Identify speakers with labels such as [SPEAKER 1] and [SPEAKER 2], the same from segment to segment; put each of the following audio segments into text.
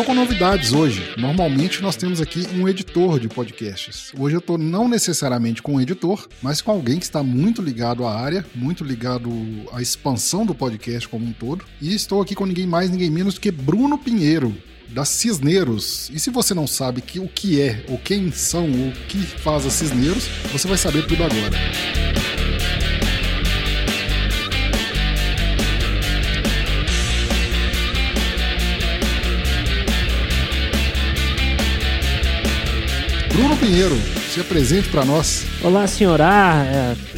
[SPEAKER 1] tô com novidades hoje. Normalmente nós temos aqui um editor de podcasts. Hoje eu tô não necessariamente com um editor, mas com alguém que está muito ligado à área, muito ligado à expansão do podcast como um todo. E estou aqui com ninguém mais, ninguém menos que Bruno Pinheiro, da Cisneiros. E se você não sabe que, o que é, ou quem são, ou o que faz a Cisneiros, você vai saber tudo agora. Bruno Pinheiro, se apresente para nós.
[SPEAKER 2] Olá, senhora.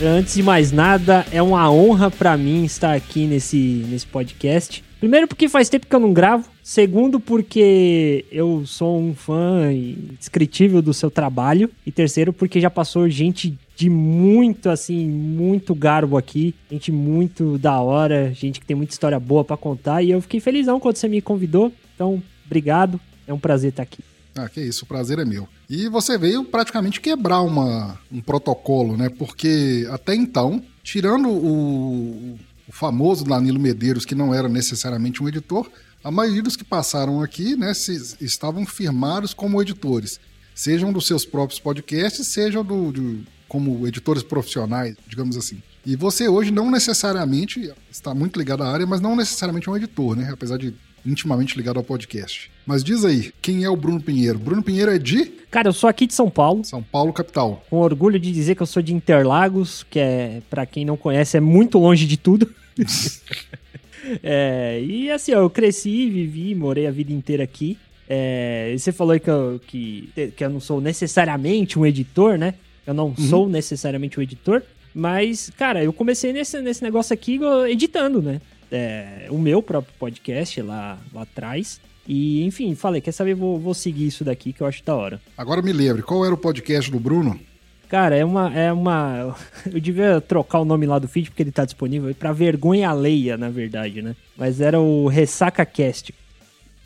[SPEAKER 2] É, antes de mais nada, é uma honra para mim estar aqui nesse, nesse podcast. Primeiro, porque faz tempo que eu não gravo. Segundo, porque eu sou um fã indescritível do seu trabalho. E terceiro, porque já passou gente de muito, assim, muito garbo aqui. Gente muito da hora, gente que tem muita história boa para contar. E eu fiquei felizão quando você me convidou. Então, obrigado. É um prazer estar aqui.
[SPEAKER 1] Ah, que isso, o prazer é meu. E você veio praticamente quebrar uma, um protocolo, né? Porque até então, tirando o, o famoso Danilo Medeiros, que não era necessariamente um editor, a maioria dos que passaram aqui né, se, estavam firmados como editores, sejam dos seus próprios podcasts, sejam do, do, como editores profissionais, digamos assim. E você hoje não necessariamente está muito ligado à área, mas não necessariamente é um editor, né? Apesar de intimamente ligado ao podcast. Mas diz aí, quem é o Bruno Pinheiro? Bruno Pinheiro é de?
[SPEAKER 2] Cara, eu sou aqui de São Paulo.
[SPEAKER 1] São Paulo, capital.
[SPEAKER 2] Com orgulho de dizer que eu sou de Interlagos, que é, para quem não conhece, é muito longe de tudo. é, e assim, eu cresci, vivi, morei a vida inteira aqui. É, você falou que eu, que, que eu não sou necessariamente um editor, né? Eu não uhum. sou necessariamente um editor. Mas, cara, eu comecei nesse, nesse negócio aqui editando, né? É, o meu próprio podcast lá, lá atrás. E, enfim, falei, quer saber, vou, vou seguir isso daqui que eu acho da hora.
[SPEAKER 1] Agora me lembre, qual era o podcast do Bruno?
[SPEAKER 2] Cara, é uma, é uma. Eu devia trocar o nome lá do feed porque ele tá disponível para vergonha alheia, na verdade, né? Mas era o Ressaca Cast.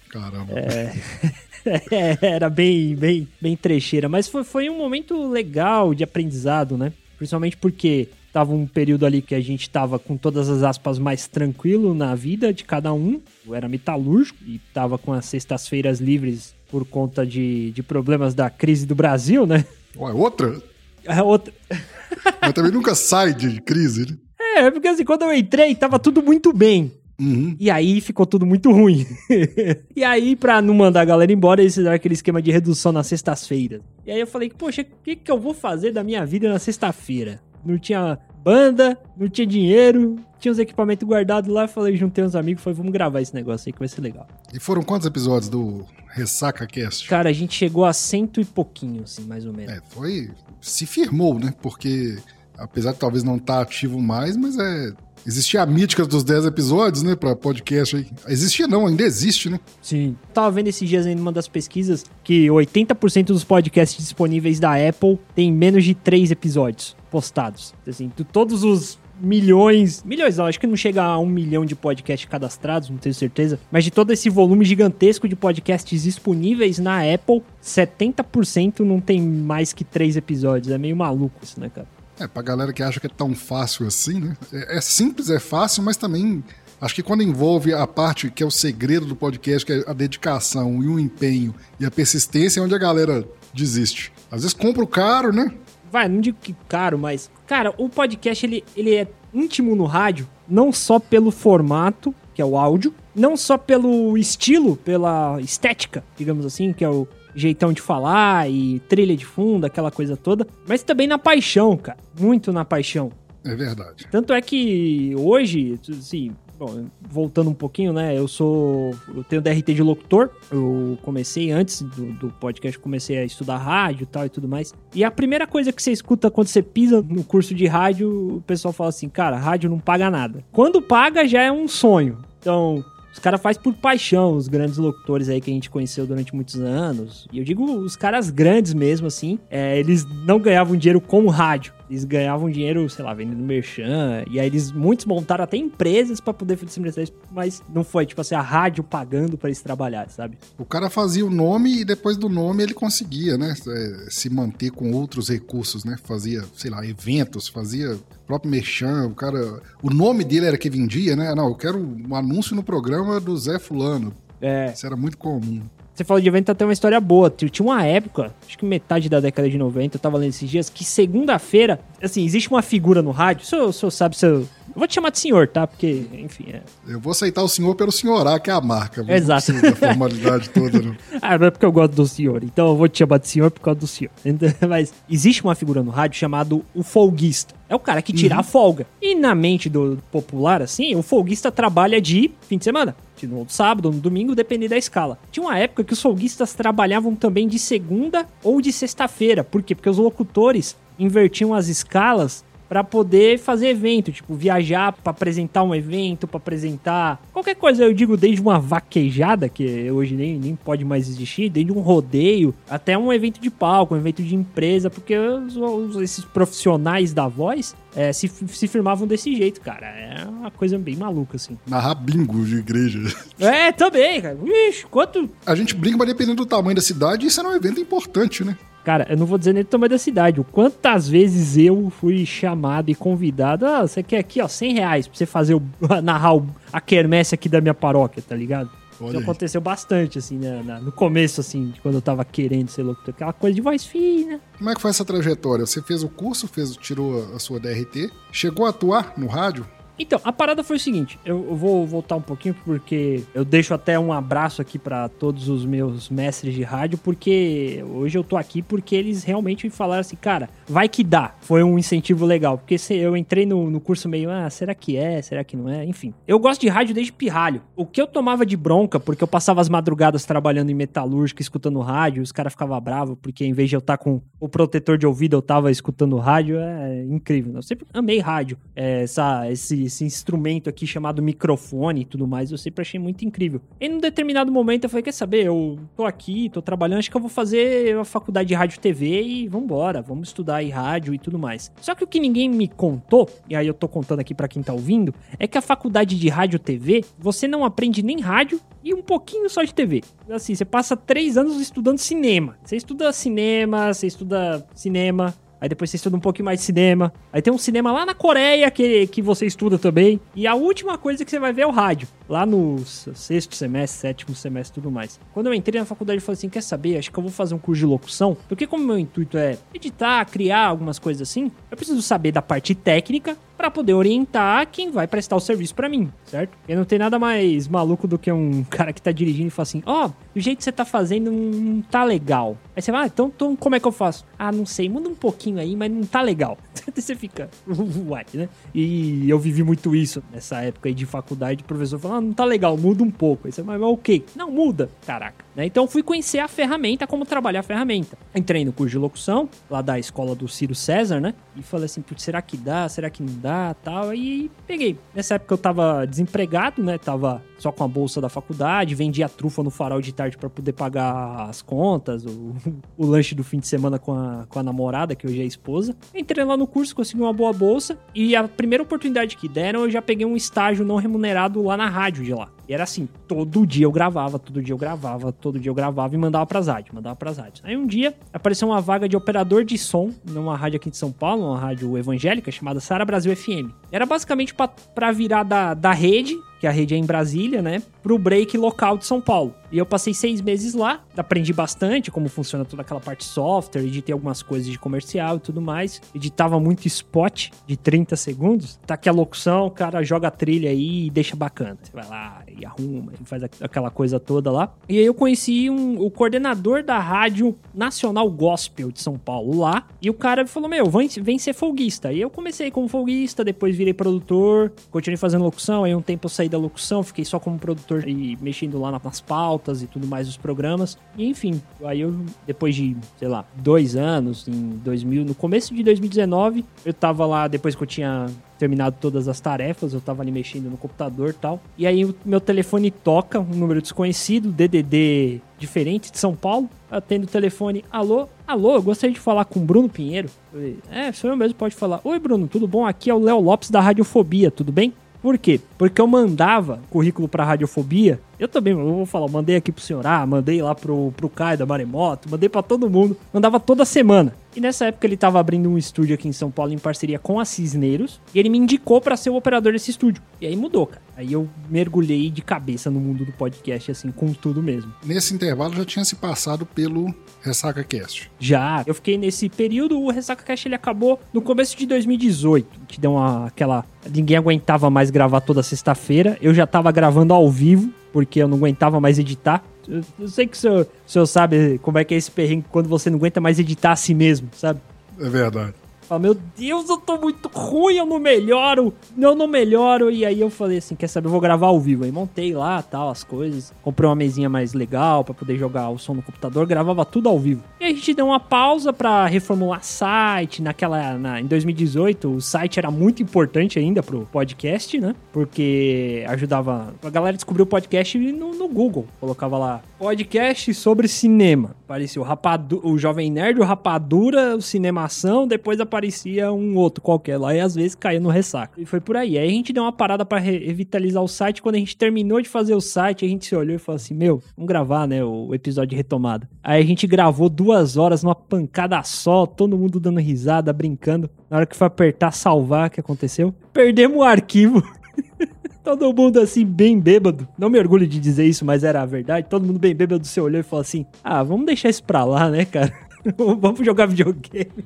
[SPEAKER 1] Caramba.
[SPEAKER 2] É, era bem, bem, bem trecheira, mas foi, foi um momento legal de aprendizado, né? Principalmente porque tava um período ali que a gente tava com todas as aspas mais tranquilo na vida de cada um. Eu era metalúrgico e tava com as sextas-feiras livres por conta de, de problemas da crise do Brasil, né?
[SPEAKER 1] Ué, outra?
[SPEAKER 2] É outra.
[SPEAKER 1] Mas também nunca sai de crise, né?
[SPEAKER 2] É, porque assim, quando eu entrei, tava tudo muito bem.
[SPEAKER 1] Uhum.
[SPEAKER 2] E aí ficou tudo muito ruim. e aí, pra não mandar a galera embora, eles fizeram aquele esquema de redução nas sextas-feiras. E aí eu falei, poxa, o que, que eu vou fazer da minha vida na sexta-feira? Não tinha banda, não tinha dinheiro, tinha os equipamentos guardados lá. Falei, juntei uns amigos, falei, vamos gravar esse negócio aí que vai ser legal.
[SPEAKER 1] E foram quantos episódios do Ressaca Cast?
[SPEAKER 2] Cara, a gente chegou a cento e pouquinho, assim, mais ou menos.
[SPEAKER 1] É, foi. Se firmou, né? Porque, apesar de talvez não estar tá ativo mais, mas é. Existia a mítica dos 10 episódios, né, pra podcast aí. Existia não, ainda existe, né?
[SPEAKER 2] Sim. Tava vendo esses dias em uma das pesquisas que 80% dos podcasts disponíveis da Apple tem menos de 3 episódios postados. Assim, todos os milhões, milhões, acho que não chega a um milhão de podcasts cadastrados, não tenho certeza, mas de todo esse volume gigantesco de podcasts disponíveis na Apple, 70% não tem mais que três episódios. É meio maluco isso, né, cara?
[SPEAKER 1] É, pra galera que acha que é tão fácil assim, né? É, é simples, é fácil, mas também acho que quando envolve a parte que é o segredo do podcast, que é a dedicação e o empenho e a persistência, é onde a galera desiste. Às vezes compra o caro, né?
[SPEAKER 2] Vai, não digo que caro, mas Cara, o podcast ele, ele é íntimo no rádio, não só pelo formato, que é o áudio, não só pelo estilo, pela estética, digamos assim, que é o jeitão de falar e trilha de fundo, aquela coisa toda, mas também na paixão, cara, muito na paixão.
[SPEAKER 1] É verdade.
[SPEAKER 2] Tanto é que hoje, assim, Bom, voltando um pouquinho, né? Eu sou. Eu tenho DRT de locutor. Eu comecei antes do, do podcast, comecei a estudar rádio e tal e tudo mais. E a primeira coisa que você escuta quando você pisa no curso de rádio, o pessoal fala assim: cara, rádio não paga nada. Quando paga, já é um sonho. Então, os caras fazem por paixão, os grandes locutores aí que a gente conheceu durante muitos anos. E eu digo os caras grandes mesmo, assim. É, eles não ganhavam dinheiro com rádio. Eles ganhavam dinheiro, sei lá, vendendo merchan. E aí eles, muitos montaram até empresas para poder disponibilizar isso, mas não foi, tipo assim, a rádio pagando para eles trabalharem, sabe?
[SPEAKER 1] O cara fazia o nome e depois do nome ele conseguia, né? É, se manter com outros recursos, né? Fazia, sei lá, eventos, fazia próprio merchan, o cara... O nome dele era que vendia, né? Não, eu quero um anúncio no programa do Zé Fulano.
[SPEAKER 2] É.
[SPEAKER 1] Isso era muito comum.
[SPEAKER 2] Você falou de evento, até uma história boa. Tinha uma época, acho que metade da década de 90, eu tava lendo esses dias, que segunda-feira, assim, existe uma figura no rádio, o senhor, o senhor sabe, se eu, eu vou te chamar de senhor, tá? Porque, enfim. É...
[SPEAKER 1] Eu vou aceitar o senhor pelo senhorá, que é a marca.
[SPEAKER 2] Exato.
[SPEAKER 1] Não da formalidade toda, não.
[SPEAKER 2] ah, não é porque eu gosto do senhor. Então eu vou te chamar de senhor por causa do senhor. Mas existe uma figura no rádio chamado o folguista. É o cara que tira uhum. a folga. E na mente do popular, assim, o folguista trabalha de fim de semana. No sábado, no domingo, depende da escala. Tinha uma época que os folguistas trabalhavam também de segunda ou de sexta-feira. Por quê? Porque os locutores invertiam as escalas para poder fazer evento, tipo, viajar para apresentar um evento, para apresentar qualquer coisa, eu digo desde uma vaquejada, que hoje nem, nem pode mais existir, desde um rodeio, até um evento de palco, um evento de empresa, porque os, os, esses profissionais da voz é, se, se firmavam desse jeito, cara. É uma coisa bem maluca, assim.
[SPEAKER 1] Narrar bingo de igreja.
[SPEAKER 2] É, também, cara. Ixi, quanto...
[SPEAKER 1] A gente brinca, mas dependendo do tamanho da cidade, isso é um evento importante, né?
[SPEAKER 2] Cara, eu não vou dizer nem do tamanho da cidade. O quantas vezes eu fui chamado e convidado. Ah, você quer aqui, ó, 100 reais pra você fazer o, narrar o, a quermesse aqui da minha paróquia, tá ligado? Isso aconteceu bastante, assim, né, no começo, assim, quando eu tava querendo ser locutor. Aquela coisa de voz fina.
[SPEAKER 1] Como é que foi essa trajetória? Você fez o curso, fez, tirou a sua DRT, chegou a atuar no rádio?
[SPEAKER 2] Então, a parada foi o seguinte, eu, vou voltar um pouquinho porque eu deixo até um abraço aqui para todos os meus mestres de rádio, porque hoje eu tô aqui porque eles realmente me falaram assim, cara, vai que dá. Foi um incentivo legal, porque se eu entrei no, no curso meio, ah, será que é, será que não é? Enfim, eu gosto de rádio desde pirralho. O que eu tomava de bronca, porque eu passava as madrugadas trabalhando em metalúrgica, escutando rádio, os caras ficavam bravos, porque em vez de eu estar tá com o protetor de ouvido, eu tava escutando rádio, é incrível. Eu sempre amei rádio, é, essa, esse esse instrumento aqui chamado microfone e tudo mais, eu sempre achei muito incrível. E num determinado momento eu falei, quer saber, eu tô aqui, tô trabalhando, acho que eu vou fazer a faculdade de rádio e TV e vambora, vamos estudar aí rádio e tudo mais. Só que o que ninguém me contou, e aí eu tô contando aqui para quem tá ouvindo, é que a faculdade de rádio e TV, você não aprende nem rádio e um pouquinho só de TV. Assim, você passa três anos estudando cinema. Você estuda cinema, você estuda cinema, Aí depois você estuda um pouquinho mais de cinema. Aí tem um cinema lá na Coreia que, que você estuda também. E a última coisa que você vai ver é o rádio. Lá no sexto semestre, sétimo semestre tudo mais. Quando eu entrei na faculdade, eu falei assim: quer saber? Acho que eu vou fazer um curso de locução. Porque, como meu intuito é editar, criar algumas coisas assim, eu preciso saber da parte técnica para poder orientar quem vai prestar o serviço para mim, certo? E não tem nada mais maluco do que um cara que tá dirigindo e fala assim: ó, oh, o jeito que você tá fazendo não tá legal. Aí você vai, ah, então, então como é que eu faço? Ah, não sei, muda um pouquinho aí, mas não tá legal. você fica, what, né? E eu vivi muito isso nessa época aí de faculdade, o professor falando, ah, não tá legal, muda um pouco. Aí você vai, mas o quê? Não, muda, caraca. Né? Então fui conhecer a ferramenta, como trabalhar a ferramenta. Entrei no curso de locução, lá da escola do Ciro César, né? E falei assim, será que dá? Será que não dá? Tal. E peguei. Nessa época eu tava desempregado, né? Tava só com a bolsa da faculdade, vendia trufa no farol de tarde para poder pagar as contas, o, o lanche do fim de semana com a, com a namorada, que hoje é esposa. Entrei lá no curso, consegui uma boa bolsa e a primeira oportunidade que deram, eu já peguei um estágio não remunerado lá na rádio de lá. E era assim, todo dia eu gravava, todo dia eu gravava, todo dia eu gravava e mandava pras rádios, mandava pras rádios. Aí um dia apareceu uma vaga de operador de som numa rádio aqui de São Paulo, uma rádio evangélica chamada Sara Brasil FM. Era basicamente para virar da, da rede que a rede é em Brasília, né? Pro break local de São Paulo. E eu passei seis meses lá, aprendi bastante como funciona toda aquela parte software, editei algumas coisas de comercial e tudo mais. Editava muito spot de 30 segundos. Tá aqui a locução, o cara joga a trilha aí e deixa bacana. Você vai lá e arruma, e faz aquela coisa toda lá. E aí eu conheci um, o coordenador da Rádio Nacional Gospel de São Paulo lá. E o cara falou: Meu, vem, vem ser folguista. E eu comecei como folguista, depois virei produtor, continuei fazendo locução. Aí um tempo eu saí da locução, fiquei só como produtor e mexendo lá nas pautas e tudo mais dos programas. E enfim, aí eu, depois de, sei lá, dois anos, em 2000, no começo de 2019, eu tava lá, depois que eu tinha terminado todas as tarefas, eu tava ali mexendo no computador e tal. E aí meu telefone toca, um número desconhecido, DDD diferente de São Paulo, atendo o telefone, alô, alô, eu gostaria de falar com o Bruno Pinheiro. Falei, é, sou eu mesmo, pode falar. Oi, Bruno, tudo bom? Aqui é o Léo Lopes da Radiofobia, tudo bem? Por quê? Porque eu mandava currículo pra Radiofobia Eu também, eu vou falar, mandei aqui pro senhor A, mandei lá pro, pro Caio da Maremoto, mandei para todo mundo, mandava toda semana. E nessa época ele tava abrindo um estúdio aqui em São Paulo em parceria com a Cisneiros, e ele me indicou para ser o operador desse estúdio. E aí mudou, cara. Aí eu mergulhei de cabeça no mundo do podcast, assim, com tudo mesmo.
[SPEAKER 1] Nesse intervalo já tinha se passado pelo Ressaca Cast.
[SPEAKER 2] Já. Eu fiquei nesse período, o Ressaca Cast ele acabou no começo de 2018, que deu uma, aquela... Ninguém aguentava mais gravar toda sexta-feira. Eu já tava gravando ao vivo, porque eu não aguentava mais editar. Eu, eu sei que o senhor, o senhor sabe como é que é esse perrengue quando você não aguenta mais editar a si mesmo, sabe?
[SPEAKER 1] É verdade.
[SPEAKER 2] Fala, meu Deus, eu tô muito ruim, eu não melhoro, eu não melhoro. E aí eu falei assim, quer saber, eu vou gravar ao vivo. Aí montei lá, tal, as coisas. Comprei uma mesinha mais legal para poder jogar o som no computador, gravava tudo ao vivo. E a gente deu uma pausa para reformular site. Naquela, na, em 2018, o site era muito importante ainda pro podcast, né? Porque ajudava a galera descobrir o podcast no, no Google. Colocava lá, podcast sobre cinema. Aparecia o, Rapadu, o Jovem Nerd, o Rapadura, o Cinemação, depois aparecia aparecia um outro qualquer lá e às vezes caía no ressaca. E foi por aí. Aí a gente deu uma parada para revitalizar o site. Quando a gente terminou de fazer o site, a gente se olhou e falou assim: Meu, vamos gravar, né? O episódio de retomada. Aí a gente gravou duas horas numa pancada só, todo mundo dando risada, brincando. Na hora que foi apertar salvar, o que aconteceu? Perdemos o arquivo. Todo mundo assim, bem bêbado. Não me orgulho de dizer isso, mas era a verdade. Todo mundo bem bêbado se olhou e falou assim: Ah, vamos deixar isso pra lá, né, cara? Vamos jogar videogame.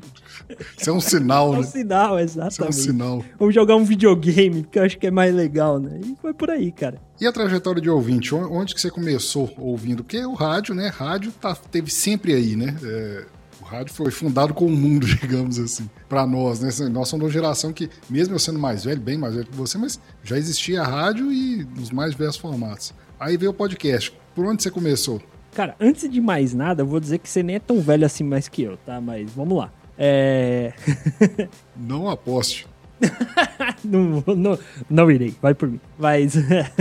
[SPEAKER 1] Isso é um sinal,
[SPEAKER 2] né? É
[SPEAKER 1] um
[SPEAKER 2] né? sinal, exatamente. Isso é um
[SPEAKER 1] sinal.
[SPEAKER 2] Vamos jogar um videogame, porque eu acho que é mais legal, né? E foi por aí, cara.
[SPEAKER 1] E a trajetória de ouvinte? Onde que você começou ouvindo? Porque o rádio, né? Rádio tá, teve sempre aí, né? É, o rádio foi fundado com o mundo, digamos assim, para nós, né? Nós somos uma geração que, mesmo eu sendo mais velho, bem mais velho que você, mas já existia rádio e nos mais diversos formatos. Aí veio o podcast. Por onde você começou?
[SPEAKER 2] Cara, antes de mais nada, eu vou dizer que você nem é tão velho assim mais que eu, tá? Mas vamos lá. É.
[SPEAKER 1] não aposte.
[SPEAKER 2] não, não, não irei, vai por mim. Mas.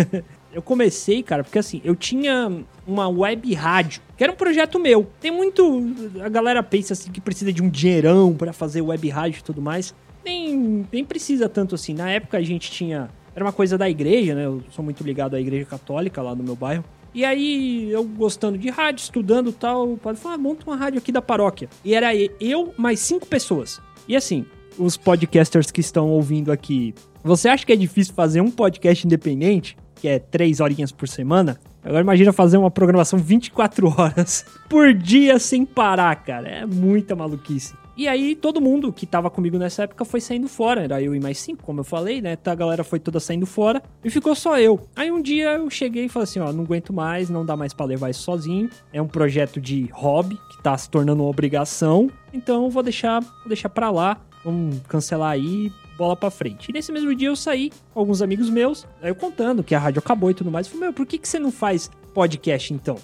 [SPEAKER 2] eu comecei, cara, porque assim, eu tinha uma web rádio, que era um projeto meu. Tem muito. A galera pensa assim que precisa de um dinheirão para fazer web rádio e tudo mais. Nem, nem precisa tanto assim. Na época a gente tinha. Era uma coisa da igreja, né? Eu sou muito ligado à igreja católica lá no meu bairro. E aí, eu gostando de rádio, estudando tal, o padre falou, ah, monta uma rádio aqui da paróquia. E era eu mais cinco pessoas. E assim, os podcasters que estão ouvindo aqui, você acha que é difícil fazer um podcast independente, que é três horinhas por semana? Agora imagina fazer uma programação 24 horas por dia sem parar, cara. É muita maluquice. E aí todo mundo que tava comigo nessa época foi saindo fora. Era eu e mais cinco, como eu falei, né? Tá, a galera foi toda saindo fora e ficou só eu. Aí um dia eu cheguei e falei assim: ó, não aguento mais, não dá mais pra levar isso sozinho. É um projeto de hobby que tá se tornando uma obrigação. Então vou deixar, vou deixar pra lá. Vamos cancelar aí bola pra frente. E nesse mesmo dia eu saí com alguns amigos meus, aí eu contando que a rádio acabou e tudo mais. Eu falei, meu, por que, que você não faz podcast então?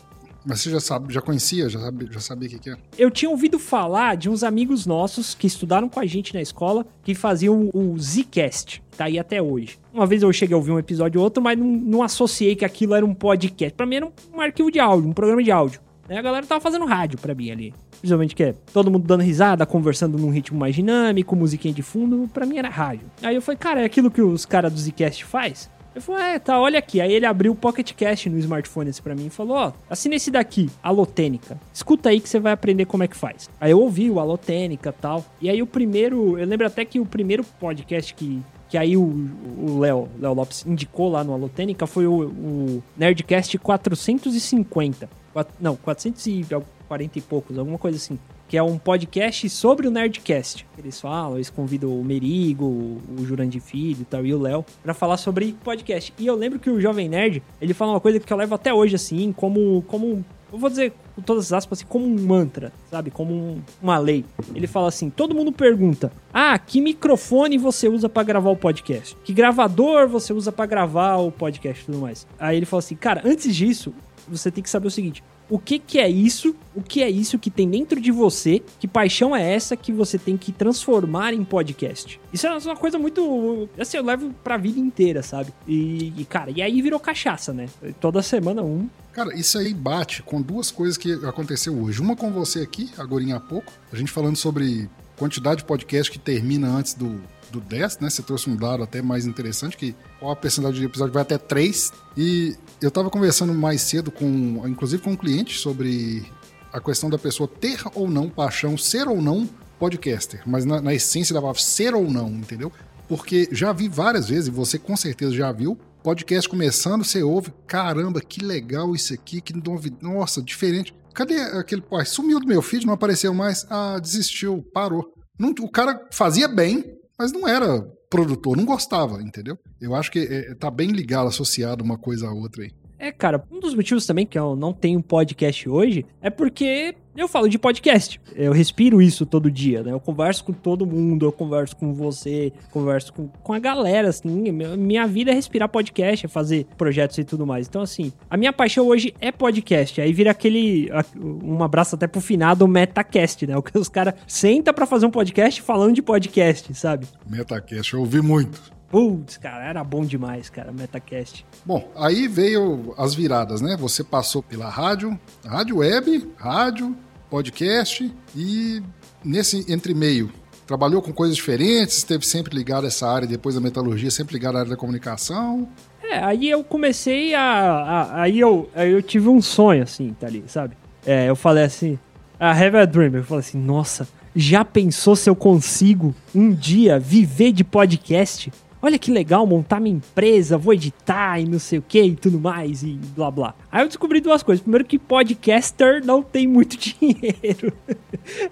[SPEAKER 1] Mas você já sabe, já conhecia, já sabia, já sabia o que, que é?
[SPEAKER 2] Eu tinha ouvido falar de uns amigos nossos que estudaram com a gente na escola que faziam o Zcast. Tá aí até hoje. Uma vez eu cheguei a ouvir um episódio ou outro, mas não, não associei que aquilo era um podcast. Pra mim era um, um arquivo de áudio, um programa de áudio. A galera tava fazendo rádio pra mim ali. Principalmente que é todo mundo dando risada, conversando num ritmo mais dinâmico, musiquinha de fundo. Pra mim era rádio. Aí eu falei, cara, é aquilo que os caras do Zcast faz? Eu falei, é, tá, olha aqui. Aí ele abriu o Pocket Cast no smartphone assim pra mim e falou, ó, assina esse daqui, Alotênica. Escuta aí que você vai aprender como é que faz. Aí eu ouvi o Alotênica e tal. E aí o primeiro, eu lembro até que o primeiro podcast que, que aí o Léo, Léo Lopes indicou lá no Alotênica foi o, o Nerdcast 450. Quatro, não, 440 e poucos, alguma coisa assim que é um podcast sobre o Nerdcast. Eles falam, eles convidam o Merigo, o Jurandir Filho e tal, e o Léo, para falar sobre podcast. E eu lembro que o Jovem Nerd, ele fala uma coisa que eu levo até hoje, assim, como, como eu vou dizer com todas as aspas, assim, como um mantra, sabe? Como um, uma lei. Ele fala assim: todo mundo pergunta: ah, que microfone você usa para gravar o podcast? Que gravador você usa para gravar o podcast e tudo mais? Aí ele fala assim: cara, antes disso, você tem que saber o seguinte: o que, que é isso, o que é isso que tem dentro de você, que paixão é essa que você tem que transformar em podcast. Isso é uma coisa muito. Assim, eu levo pra vida inteira, sabe? E, e cara, e aí virou cachaça, né? Toda semana um.
[SPEAKER 1] Cara, isso aí bate com duas coisas que aconteceu hoje. Uma com você aqui, agora há pouco, a gente falando sobre quantidade de podcast que termina antes do, do 10, né? Você trouxe um dado até mais interessante, que qual a percentagem de episódio vai até 3. E eu tava conversando mais cedo com, inclusive com um cliente, sobre a questão da pessoa ter ou não paixão, ser ou não podcaster. Mas na, na essência da palavra, ser ou não, entendeu? Porque já vi várias vezes, e você com certeza já viu, podcast começando, você ouve, caramba, que legal isso aqui, que novidade, nossa, diferente. Cadê aquele, pô, sumiu do meu feed, não apareceu mais, ah, desistiu, parou. Não, o cara fazia bem, mas não era produtor, não gostava, entendeu? Eu acho que é, tá bem ligado, associado uma coisa à outra aí.
[SPEAKER 2] É, cara, um dos motivos também que eu não tenho podcast hoje é porque eu falo de podcast. Eu respiro isso todo dia, né? Eu converso com todo mundo, eu converso com você, converso com, com a galera, assim. Minha vida é respirar podcast, é fazer projetos e tudo mais. Então, assim, a minha paixão hoje é podcast. Aí vira aquele. Um abraço até pro finado Metacast, né? O que os caras sentam para fazer um podcast falando de podcast, sabe?
[SPEAKER 1] Metacast, eu ouvi muito.
[SPEAKER 2] Putz, cara, era bom demais, cara, Metacast.
[SPEAKER 1] Bom, aí veio as viradas, né? Você passou pela rádio, rádio web, rádio, podcast e nesse entre meio trabalhou com coisas diferentes, esteve sempre ligado a essa área, depois da metalurgia, sempre ligado à área da comunicação.
[SPEAKER 2] É, aí eu comecei a, a aí eu, aí eu tive um sonho assim, tá ali, sabe? É, eu falei assim, a have a dream, eu falei assim, nossa, já pensou se eu consigo um dia viver de podcast? Olha que legal montar minha empresa, vou editar e não sei o que e tudo mais e blá blá. Aí eu descobri duas coisas. Primeiro que podcaster não tem muito dinheiro.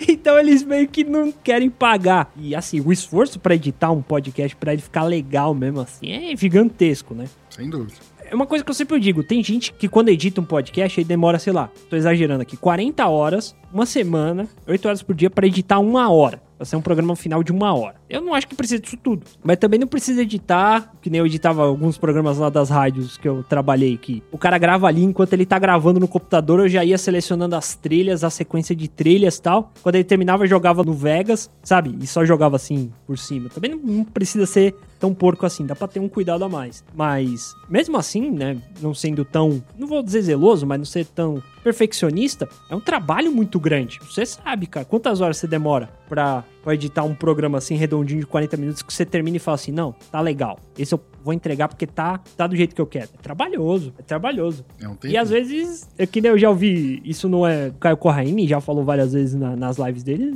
[SPEAKER 2] então eles meio que não querem pagar. E assim, o esforço para editar um podcast para ele ficar legal mesmo assim é gigantesco, né?
[SPEAKER 1] Sem dúvida.
[SPEAKER 2] É uma coisa que eu sempre digo, tem gente que quando edita um podcast aí demora, sei lá, tô exagerando aqui, 40 horas, uma semana, 8 horas por dia para editar uma hora. Vai ser um programa final de uma hora. Eu não acho que precisa disso tudo. Mas também não precisa editar, que nem eu editava alguns programas lá das rádios que eu trabalhei aqui. O cara grava ali, enquanto ele tá gravando no computador, eu já ia selecionando as trilhas, a sequência de trilhas tal. Quando ele terminava, eu jogava no Vegas, sabe? E só jogava assim, por cima. Também não, não precisa ser tão porco assim, dá pra ter um cuidado a mais. Mas, mesmo assim, né, não sendo tão, não vou dizer zeloso, mas não ser tão perfeccionista, é um trabalho muito grande. Você sabe, cara, quantas horas você demora pra, pra editar um programa assim redondinho de 40 minutos que você termina e fala assim: não, tá legal. Esse eu vou entregar porque tá, tá do jeito que eu quero. É trabalhoso, é trabalhoso. É um e às vezes, é que nem eu já ouvi, isso não é. Caio Corraine já falou várias vezes na, nas lives dele,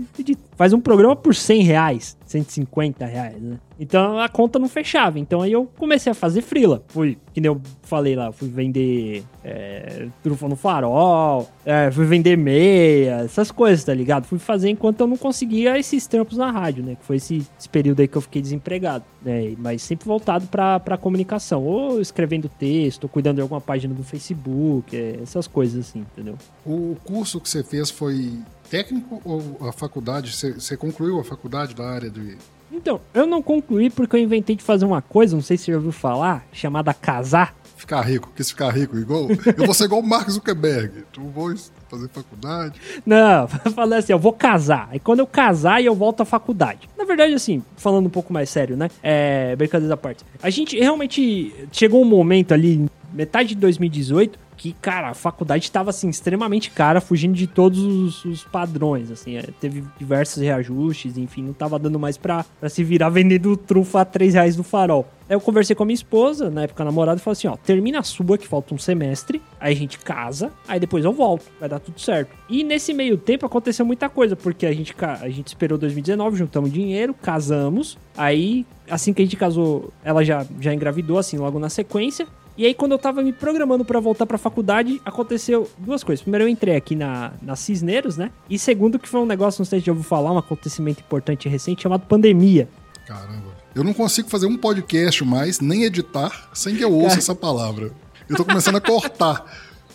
[SPEAKER 2] faz um programa por 100 reais, 150 reais, né? Então a conta não fechava. Então aí eu comecei a fazer frila. Fui, que nem eu falei lá, fui vender é, trufa no farol, é, fui vender meia, essas coisas, tá ligado? Fui fazer enquanto eu não conseguia esses trampos na rádio, né? Que foi esse, esse período aí que eu fiquei desempregado, né? Mas sempre voltado pra, pra comunicação, ou escrevendo texto, ou cuidando de alguma página do Facebook, é, essas coisas assim, entendeu?
[SPEAKER 1] O curso que você fez foi técnico ou a faculdade? Você, concluiu a faculdade da área de
[SPEAKER 2] então, eu não concluí porque eu inventei de fazer uma coisa, não sei se você já ouviu falar, chamada casar.
[SPEAKER 1] Ficar rico, quis ficar rico igual. Eu vou ser igual o Mark Zuckerberg. Tu vou fazer faculdade.
[SPEAKER 2] Não, falei assim, eu vou casar. Aí quando eu casar, eu volto à faculdade. Na verdade, assim, falando um pouco mais sério, né? É, brincadeira da parte. A gente realmente chegou um momento ali, metade de 2018, que, cara, a faculdade estava assim, extremamente cara, fugindo de todos os, os padrões, assim, é, teve diversos reajustes, enfim, não tava dando mais pra, se virar vendendo trufa a 3 reais no farol. Aí eu conversei com a minha esposa, na época namorada, e falei assim: ó, termina a sua, que falta um semestre, aí a gente casa, aí depois eu volto, vai dar tudo certo. E nesse meio tempo aconteceu muita coisa, porque a gente, a gente esperou 2019, juntamos dinheiro, casamos, aí assim que a gente casou, ela já, já engravidou, assim, logo na sequência. E aí, quando eu tava me programando para voltar pra faculdade, aconteceu duas coisas. Primeiro, eu entrei aqui na, na Cisneiros, né? E segundo, que foi um negócio, não sei se já ouviu falar, um acontecimento importante recente chamado pandemia.
[SPEAKER 1] Caramba. Eu não consigo fazer um podcast mais, nem editar, sem que eu ouça Cara... essa palavra. Eu tô começando a cortar.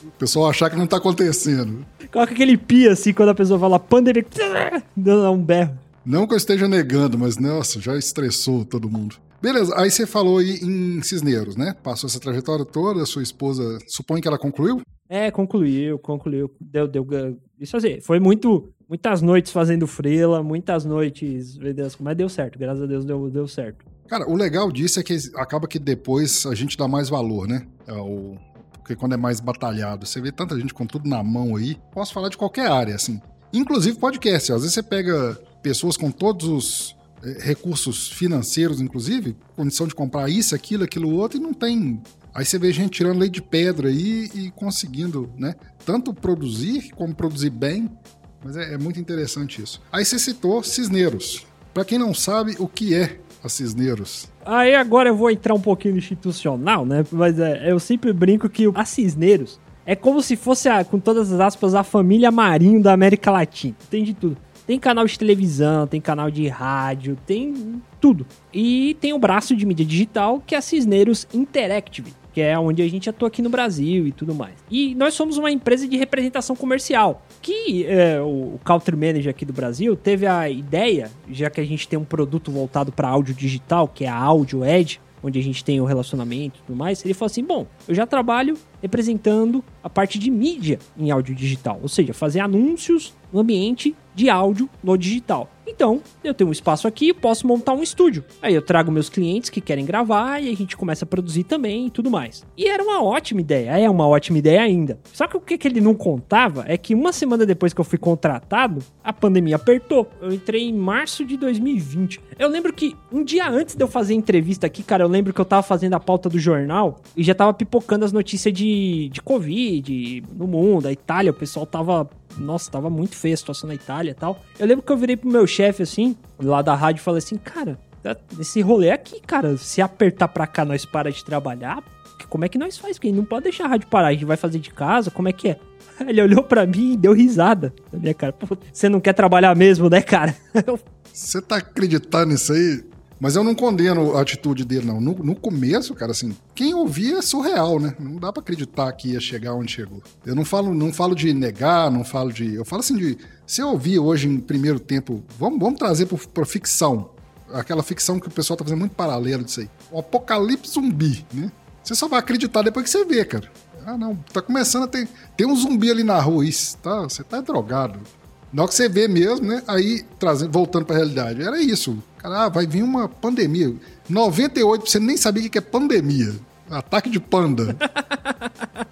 [SPEAKER 1] O pessoal achar que não tá acontecendo.
[SPEAKER 2] Coloca aquele pia assim quando a pessoa fala pandemia. Dando um berro.
[SPEAKER 1] Não que eu esteja negando, mas nossa, já estressou todo mundo. Beleza, aí você falou aí em Cisneiros, né? Passou essa trajetória toda, sua esposa, supõe que ela concluiu?
[SPEAKER 2] É, concluiu, concluiu. Deu, deu, isso assim, foi muito, muitas noites fazendo frila, muitas noites mas deu certo, graças a Deus deu, deu certo.
[SPEAKER 1] Cara, o legal disso é que acaba que depois a gente dá mais valor, né? É o, porque quando é mais batalhado, você vê tanta gente com tudo na mão aí, posso falar de qualquer área, assim. Inclusive podcast, às vezes você pega pessoas com todos os recursos financeiros, inclusive, condição de comprar isso, aquilo, aquilo outro, e não tem. Aí você vê gente tirando leite de pedra aí e conseguindo, né? Tanto produzir como produzir bem. Mas é, é muito interessante isso. Aí você citou Cisneiros. Para quem não sabe o que é a Cisneiros.
[SPEAKER 2] Aí agora eu vou entrar um pouquinho no institucional, né? Mas é, eu sempre brinco que a Cisneiros é como se fosse, a, com todas as aspas, a família Marinho da América Latina. Tem de tudo. Tem canal de televisão, tem canal de rádio, tem tudo. E tem o braço de mídia digital, que é a Cisneiros Interactive, que é onde a gente atua aqui no Brasil e tudo mais. E nós somos uma empresa de representação comercial, que é, o Country Manager aqui do Brasil teve a ideia, já que a gente tem um produto voltado para áudio digital, que é a Audio Edge, onde a gente tem o relacionamento e tudo mais, ele falou assim: bom, eu já trabalho representando a parte de mídia em áudio digital, ou seja, fazer anúncios no ambiente de áudio no digital. Então, eu tenho um espaço aqui, posso montar um estúdio. Aí eu trago meus clientes que querem gravar e a gente começa a produzir também e tudo mais. E era uma ótima ideia, é uma ótima ideia ainda. Só que o que, ele não contava é que uma semana depois que eu fui contratado, a pandemia apertou. Eu entrei em março de 2020. Eu lembro que um dia antes de eu fazer a entrevista aqui, cara, eu lembro que eu tava fazendo a pauta do jornal e já tava pipocando as notícias de, de Covid no mundo. A Itália, o pessoal tava nossa, tava muito feia a situação na Itália e tal. Eu lembro que eu virei pro meu chefe, assim, lá da rádio, e falei assim, cara, esse rolê aqui, cara, se apertar pra cá, nós para de trabalhar, como é que nós faz? Porque não pode deixar a rádio parar, a gente vai fazer de casa, como é que é? Ele olhou pra mim e deu risada minha cara. Pô, você não quer trabalhar mesmo, né, cara?
[SPEAKER 1] Você tá acreditando nisso aí? Mas eu não condeno a atitude dele, não. No, no, começo, cara, assim, quem ouvia é surreal, né? Não dá para acreditar que ia chegar onde chegou. Eu não falo, não falo de negar, não falo de. Eu falo assim de. Se eu ouvir hoje em primeiro tempo, vamos, vamos trazer pro, pra ficção. Aquela ficção que o pessoal tá fazendo muito paralelo disso aí. O apocalipse zumbi, né? Você só vai acreditar depois que você vê, cara. Ah, não, tá começando a ter. Tem um zumbi ali na rua, isso, tá? Você tá drogado. Na hora que você vê mesmo, né? Aí, trazendo, voltando pra realidade, era isso. Cara, ah, vai vir uma pandemia. 98% você nem sabia o que é pandemia. Ataque de panda.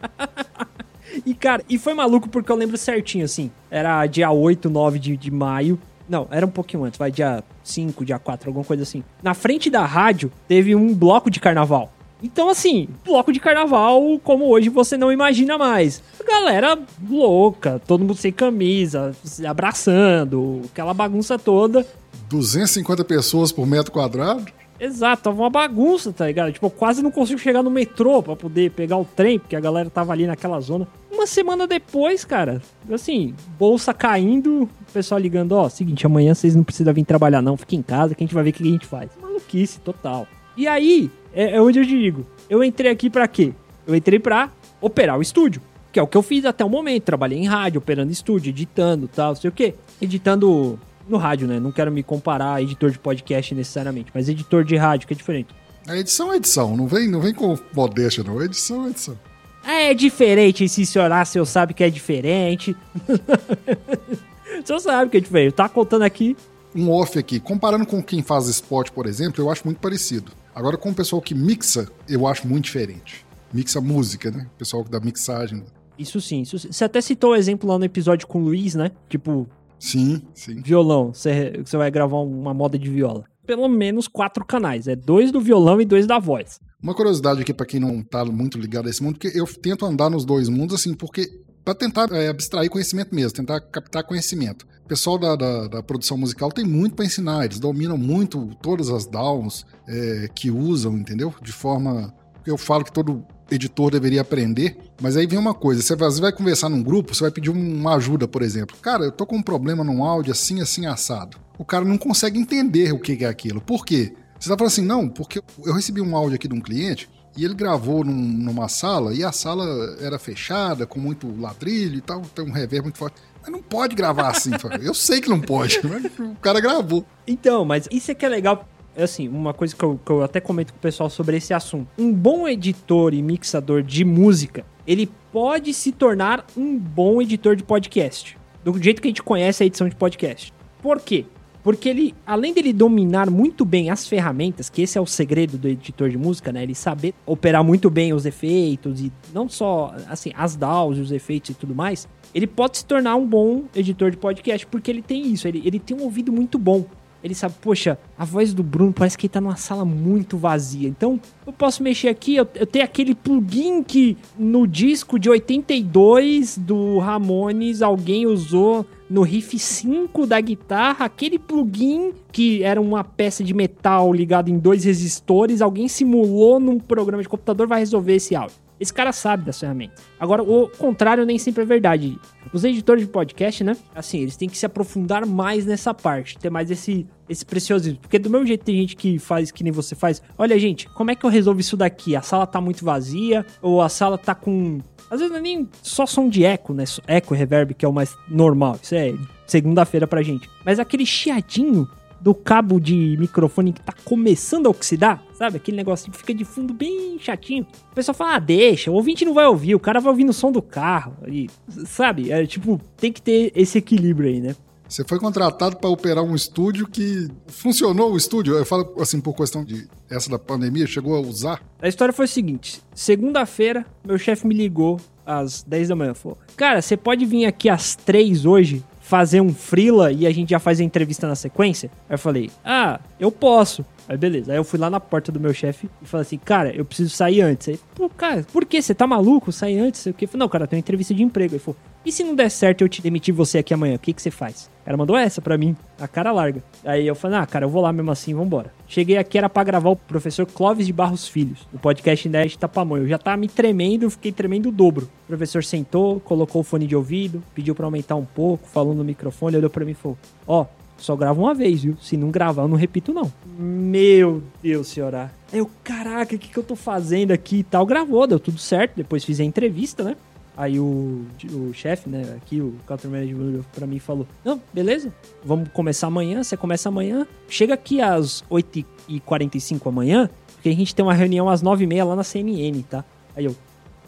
[SPEAKER 2] e, cara, e foi maluco porque eu lembro certinho, assim. Era dia 8, 9 de, de maio. Não, era um pouquinho antes, vai dia 5, dia 4, alguma coisa assim. Na frente da rádio teve um bloco de carnaval. Então, assim, bloco de carnaval como hoje você não imagina mais. Galera louca, todo mundo sem camisa, se abraçando, aquela bagunça toda.
[SPEAKER 1] 250 pessoas por metro quadrado?
[SPEAKER 2] Exato, tava uma bagunça, tá ligado? Tipo, eu quase não consigo chegar no metrô pra poder pegar o trem, porque a galera tava ali naquela zona. Uma semana depois, cara, assim, bolsa caindo, o pessoal ligando, ó, seguinte, amanhã vocês não precisam vir trabalhar não, fiquem em casa que a gente vai ver o que a gente faz. Maluquice total. E aí, é, é onde eu digo, eu entrei aqui para quê? Eu entrei pra operar o estúdio, que é o que eu fiz até o momento. Trabalhei em rádio, operando estúdio, editando tal, sei o quê. Editando no rádio, né? Não quero me comparar a editor de podcast necessariamente, mas editor de rádio, que é diferente.
[SPEAKER 1] A edição é edição, não vem, não vem com modéstia, não. Edição é edição.
[SPEAKER 2] É diferente, se senhor se eu sabe que é diferente. o senhor sabe que é diferente. Tá contando aqui.
[SPEAKER 1] Um off aqui. Comparando com quem faz esporte, por exemplo, eu acho muito parecido. Agora, com o pessoal que mixa, eu acho muito diferente. Mixa música, né? O pessoal da mixagem.
[SPEAKER 2] Isso sim, isso. Você até citou o exemplo lá no episódio com o Luiz, né? Tipo.
[SPEAKER 1] Sim, sim.
[SPEAKER 2] Violão. Você, você vai gravar uma moda de viola. Pelo menos quatro canais. É dois do violão e dois da voz.
[SPEAKER 1] Uma curiosidade aqui para quem não tá muito ligado a esse mundo, que eu tento andar nos dois mundos, assim, porque para tentar é, abstrair conhecimento mesmo, tentar captar conhecimento. Pessoal da, da, da produção musical tem muito para ensinar, eles dominam muito todas as downs é, que usam, entendeu? De forma. Eu falo que todo editor deveria aprender, mas aí vem uma coisa: você vai, você vai conversar num grupo, você vai pedir uma ajuda, por exemplo. Cara, eu tô com um problema num áudio assim, assim, assado. O cara não consegue entender o que é aquilo. Por quê? Você tá falando assim, não, porque eu recebi um áudio aqui de um cliente e ele gravou num, numa sala e a sala era fechada, com muito ladrilho e tal, tem um reverb muito forte. Mas não pode gravar assim. eu sei que não pode, mas o cara gravou.
[SPEAKER 2] Então, mas isso é que é legal. É assim, uma coisa que eu, que eu até comento com o pessoal sobre esse assunto. Um bom editor e mixador de música, ele pode se tornar um bom editor de podcast. Do jeito que a gente conhece a edição de podcast. Por quê? Porque ele, além dele dominar muito bem as ferramentas, que esse é o segredo do editor de música, né? Ele saber operar muito bem os efeitos e não só, assim, as DAWs e os efeitos e tudo mais, ele pode se tornar um bom editor de podcast porque ele tem isso, ele, ele tem um ouvido muito bom. ele sabe, poxa, a voz do Bruno parece que ele tá numa sala muito vazia. Então, eu posso mexer aqui, eu, eu tenho aquele plugin que no disco de 82 do Ramones alguém usou no riff 5 da guitarra, aquele plugin que era uma peça de metal ligada em dois resistores, alguém simulou num programa de computador vai resolver esse áudio. Esse cara sabe das ferramentas. Agora, o contrário nem sempre é verdade. Os editores de podcast, né? Assim, eles têm que se aprofundar mais nessa parte, ter mais esse, esse preciosismo. Porque do mesmo jeito tem gente que faz que nem você faz. Olha, gente, como é que eu resolvo isso daqui? A sala tá muito vazia, ou a sala tá com. Às vezes não é nem só som de eco, né? Eco e reverb, que é o mais normal. Isso é segunda-feira pra gente. Mas aquele chiadinho do cabo de microfone que tá começando a oxidar, sabe? Aquele negócio que fica de fundo bem chatinho. O pessoal fala, ah, deixa, o ouvinte não vai ouvir, o cara vai ouvir no som do carro. E, sabe? É tipo, tem que ter esse equilíbrio aí, né?
[SPEAKER 1] Você foi contratado para operar um estúdio que funcionou o estúdio. Eu falo assim por questão de essa da pandemia, chegou a usar?
[SPEAKER 2] A história foi a seguinte: segunda-feira, meu chefe me ligou às 10 da manhã. Falou: Cara, você pode vir aqui às 3 hoje fazer um freela e a gente já faz a entrevista na sequência? Aí eu falei, ah, eu posso. Aí beleza. Aí eu fui lá na porta do meu chefe e falei assim, cara, eu preciso sair antes. Aí, pô, cara, por que? Você tá maluco? Sair antes? Eu falei, não, cara, tem uma entrevista de emprego. Ele falou, e se não der certo eu te demitir você aqui amanhã, o que, que você faz? O cara mandou essa pra mim, a cara larga. Aí eu falei, ah, cara, eu vou lá mesmo assim, vambora. Cheguei aqui, era pra gravar o professor Clóvis de Barros Filhos, no podcast Nerd Tapamonho. Eu já tava me tremendo, fiquei tremendo o dobro. O professor sentou, colocou o fone de ouvido, pediu pra aumentar um pouco, falou no microfone, olhou pra mim e falou, ó, oh, só grava uma vez, viu? Se não gravar, eu não repito, não. Meu Deus, senhora. Aí eu, caraca, o que, que eu tô fazendo aqui e tal? Gravou, deu tudo certo. Depois fiz a entrevista, né? Aí o, o chefe, né, aqui, o Country Manager pra mim falou: Não, beleza, vamos começar amanhã. Você começa amanhã. Chega aqui às 8h45 amanhã, porque a gente tem uma reunião às 9h30 lá na CNN, tá? Aí eu,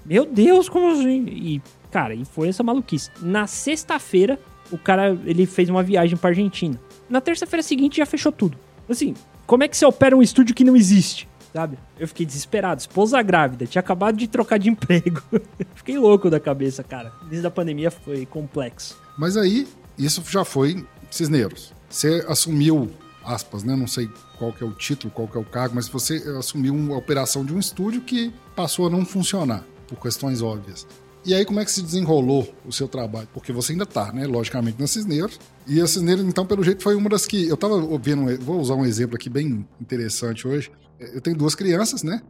[SPEAKER 2] meu Deus, como assim? E, cara, e foi essa maluquice. Na sexta-feira, o cara, ele fez uma viagem pra Argentina. Na terça-feira seguinte, já fechou tudo. Assim, como é que você opera um estúdio que não existe? sabe? Eu fiquei desesperado. Esposa grávida, tinha acabado de trocar de emprego. fiquei louco da cabeça, cara. Desde a pandemia foi complexo.
[SPEAKER 1] Mas aí, isso já foi Cisneiros. Você assumiu, aspas, né? Não sei qual que é o título, qual que é o cargo, mas você assumiu a operação de um estúdio que passou a não funcionar, por questões óbvias. E aí, como é que se desenrolou o seu trabalho? Porque você ainda está, né? Logicamente, na Cisneiros. E a Cisneiros, então, pelo jeito, foi uma das que. Eu estava ouvindo, vou usar um exemplo aqui bem interessante hoje. Eu tenho duas crianças, né?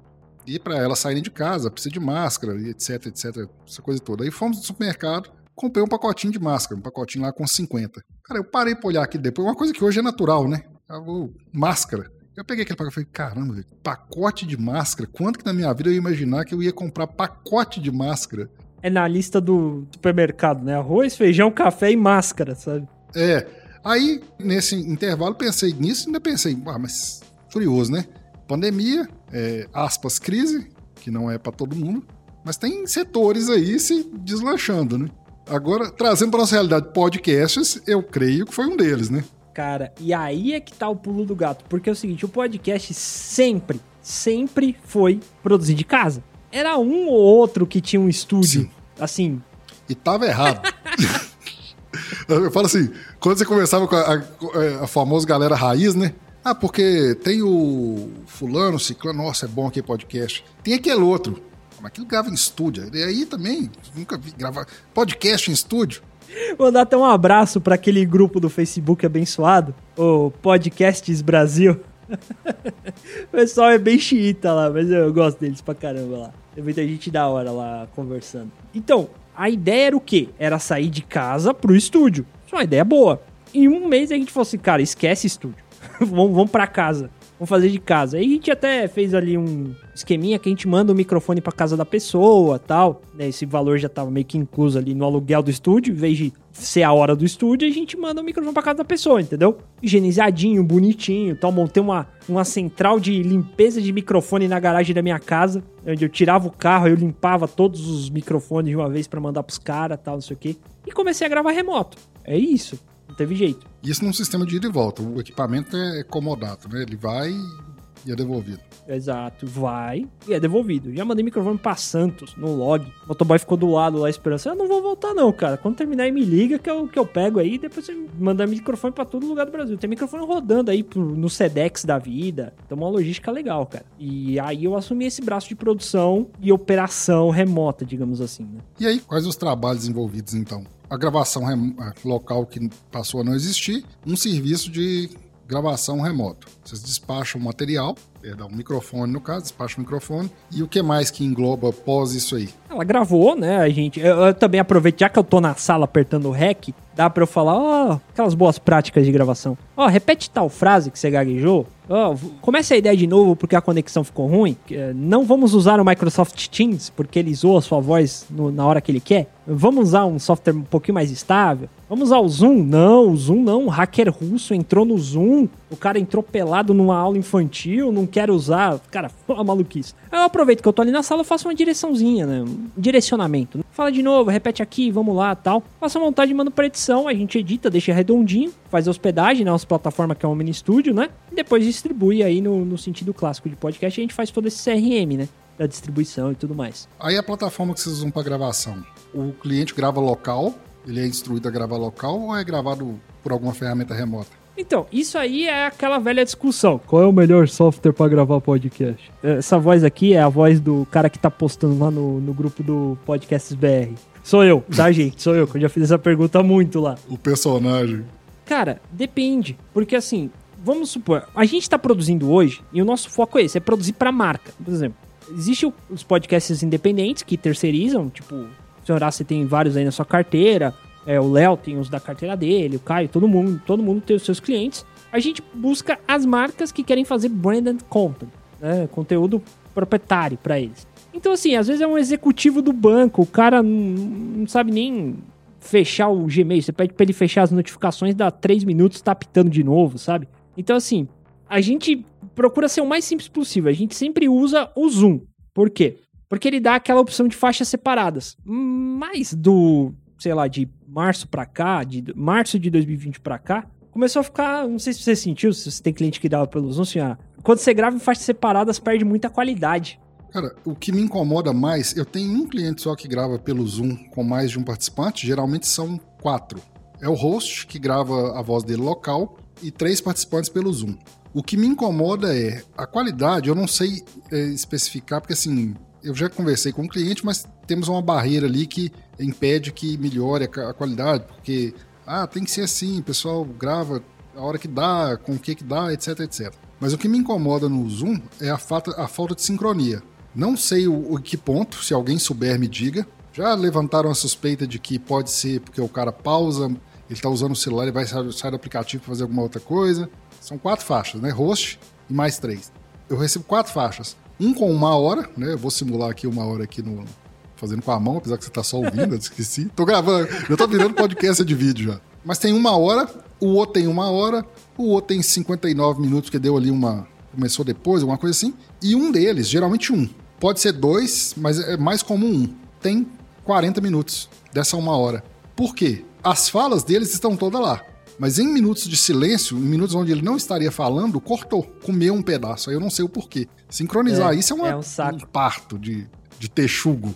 [SPEAKER 1] E para elas saírem de casa, precisa de máscara, etc, etc, essa coisa toda. Aí fomos no supermercado, comprei um pacotinho de máscara, um pacotinho lá com 50. Cara, eu parei pra olhar aqui depois, uma coisa que hoje é natural, né? Eu, máscara. Eu peguei aquele pacote e falei, caramba, pacote de máscara? Quanto que na minha vida eu ia imaginar que eu ia comprar pacote de máscara?
[SPEAKER 2] É na lista do supermercado, né? Arroz, feijão, café e máscara, sabe?
[SPEAKER 1] É. Aí, nesse intervalo, pensei nisso e ainda pensei, ah, mas curioso, né? Pandemia, é, aspas, crise, que não é para todo mundo, mas tem setores aí se deslanchando, né? Agora, trazendo para nossa realidade podcasts, eu creio que foi um deles, né?
[SPEAKER 2] Cara, e aí é que tá o pulo do gato, porque é o seguinte, o podcast sempre, sempre foi produzido de casa era um ou outro que tinha um estúdio. Sim. Assim.
[SPEAKER 1] E tava errado. Eu falo assim, quando você conversava com a, a, a famosa galera raiz, né? Ah, porque tem o fulano, ciclano, nossa, é bom aquele podcast. Tem aquele outro. Mas aquilo grava em estúdio. E aí também, nunca vi gravar podcast em estúdio.
[SPEAKER 2] Vou dar até um abraço para aquele grupo do Facebook abençoado, o Podcasts Brasil. o pessoal é bem xiita lá, mas eu gosto deles pra caramba lá. Tem muita gente da hora lá conversando. Então, a ideia era o quê? Era sair de casa pro estúdio. Isso é uma ideia boa. Em um mês a gente falou assim, cara, esquece estúdio. vamos, vamos pra casa. Vamos fazer de casa. Aí a gente até fez ali um esqueminha que a gente manda o microfone pra casa da pessoa tal. Né? Esse valor já tava meio que incluso ali no aluguel do estúdio. Em vez de ser a hora do estúdio, a gente manda o microfone pra casa da pessoa, entendeu? Higienizadinho, bonitinho tal. Montei uma, uma central de limpeza de microfone na garagem da minha casa. Onde eu tirava o carro, eu limpava todos os microfones de uma vez para mandar pros caras tal, não sei o quê. E comecei a gravar remoto. É isso. Não teve jeito.
[SPEAKER 1] Isso num sistema de ida e volta. O equipamento é comodato, né? Ele vai e é devolvido.
[SPEAKER 2] Exato, vai e é devolvido. Já mandei microfone pra Santos, no log. O motoboy ficou do lado lá esperando. Eu não vou voltar, não, cara. Quando terminar aí, me liga que eu, que eu pego aí. Depois você manda microfone pra todo lugar do Brasil. Tem microfone rodando aí pro, no Sedex da vida. Então, uma logística legal, cara. E aí eu assumi esse braço de produção e operação remota, digamos assim, né?
[SPEAKER 1] E aí, quais os trabalhos envolvidos, então? A gravação local que passou a não existir, um serviço de gravação remoto. Vocês despacham material, perdão, microfone no caso, despacham o microfone. E o que mais que engloba pós isso aí?
[SPEAKER 2] Ela gravou, né, a gente... Eu, eu também aproveito, já que eu tô na sala apertando o REC, dá pra eu falar, ó, oh, aquelas boas práticas de gravação. Ó, oh, repete tal frase que você gaguejou. Ó, oh, a ideia de novo porque a conexão ficou ruim. Eh, não vamos usar o Microsoft Teams porque ele zoa a sua voz no, na hora que ele quer. Vamos usar um software um pouquinho mais estável. Vamos usar o Zoom? Não, o Zoom não. O hacker russo entrou no Zoom. O cara entrou pelado numa aula infantil, não quer usar. Cara, uma maluquice. Eu aproveito que eu tô ali na sala, faço uma direçãozinha, né? Um direcionamento. Fala de novo, repete aqui, vamos lá tal. Faço a montagem mando pra edição, a gente edita, deixa redondinho, faz a hospedagem na né, nossa plataforma que é o Mini Studio, né? E depois distribui aí no, no sentido clássico de podcast. A gente faz todo esse CRM, né? Da distribuição e tudo mais.
[SPEAKER 1] Aí a plataforma que vocês usam para gravação, o cliente grava local, ele é instruído a gravar local ou é gravado por alguma ferramenta remota?
[SPEAKER 2] Então, isso aí é aquela velha discussão. Qual é o melhor software para gravar podcast? Essa voz aqui é a voz do cara que tá postando lá no, no grupo do Podcasts BR. Sou eu, tá, gente? Sou eu, que eu já fiz essa pergunta muito lá.
[SPEAKER 1] O personagem.
[SPEAKER 2] Cara, depende. Porque assim, vamos supor, a gente tá produzindo hoje e o nosso foco é esse, é produzir pra marca. Por exemplo, existem os podcasts independentes que terceirizam, tipo, senhor você tem vários aí na sua carteira, é, o Léo tem os da carteira dele, o Caio, todo mundo, todo mundo tem os seus clientes. A gente busca as marcas que querem fazer branded content, né? Conteúdo proprietário para eles. Então, assim, às vezes é um executivo do banco, o cara não, sabe nem fechar o Gmail. Você pede pra ele fechar as notificações, dá três minutos, tá pitando de novo, sabe? Então, assim, a gente procura ser o mais simples possível. A gente sempre usa o Zoom. Por quê? Porque ele dá aquela opção de faixas separadas. Mas do, sei lá, de março para cá, de março de 2020 para cá, começou a ficar, não sei se você sentiu, se você tem cliente que dava pelo Zoom, assim, ah, quando você grava em faixas separadas, perde muita qualidade.
[SPEAKER 1] Cara, o que me incomoda mais, eu tenho um cliente só que grava pelo Zoom com mais de um participante, geralmente são quatro. É o host, que grava a voz dele local, e três participantes pelo Zoom. O que me incomoda é a qualidade, eu não sei é, especificar, porque assim, eu já conversei com o cliente, mas temos uma barreira ali que impede que melhore a qualidade, porque ah, tem que ser assim, o pessoal grava a hora que dá, com o que que dá, etc, etc. Mas o que me incomoda no Zoom é a, falta, a falta de sincronia. Não sei o, o que ponto, se alguém souber me diga. Já levantaram a suspeita de que pode ser porque o cara pausa, ele está usando o celular e vai sair do aplicativo para fazer alguma outra coisa. São quatro faixas, né? Host e mais três. Eu recebo quatro faixas. Um com uma hora, né? Eu vou simular aqui uma hora aqui no, fazendo com a mão, apesar que você tá só ouvindo, eu esqueci. Tô gravando, eu tô virando podcast de vídeo já. Mas tem uma hora, o outro tem uma hora, o outro tem 59 minutos, que deu ali uma. Começou depois, alguma coisa assim. E um deles, geralmente um. Pode ser dois, mas é mais comum um. Tem 40 minutos dessa uma hora. Por quê? As falas deles estão todas lá. Mas em minutos de silêncio, em minutos onde ele não estaria falando, cortou, comeu um pedaço. Aí eu não sei o porquê. Sincronizar é, isso é, uma, é um, um, parto de, de texugo.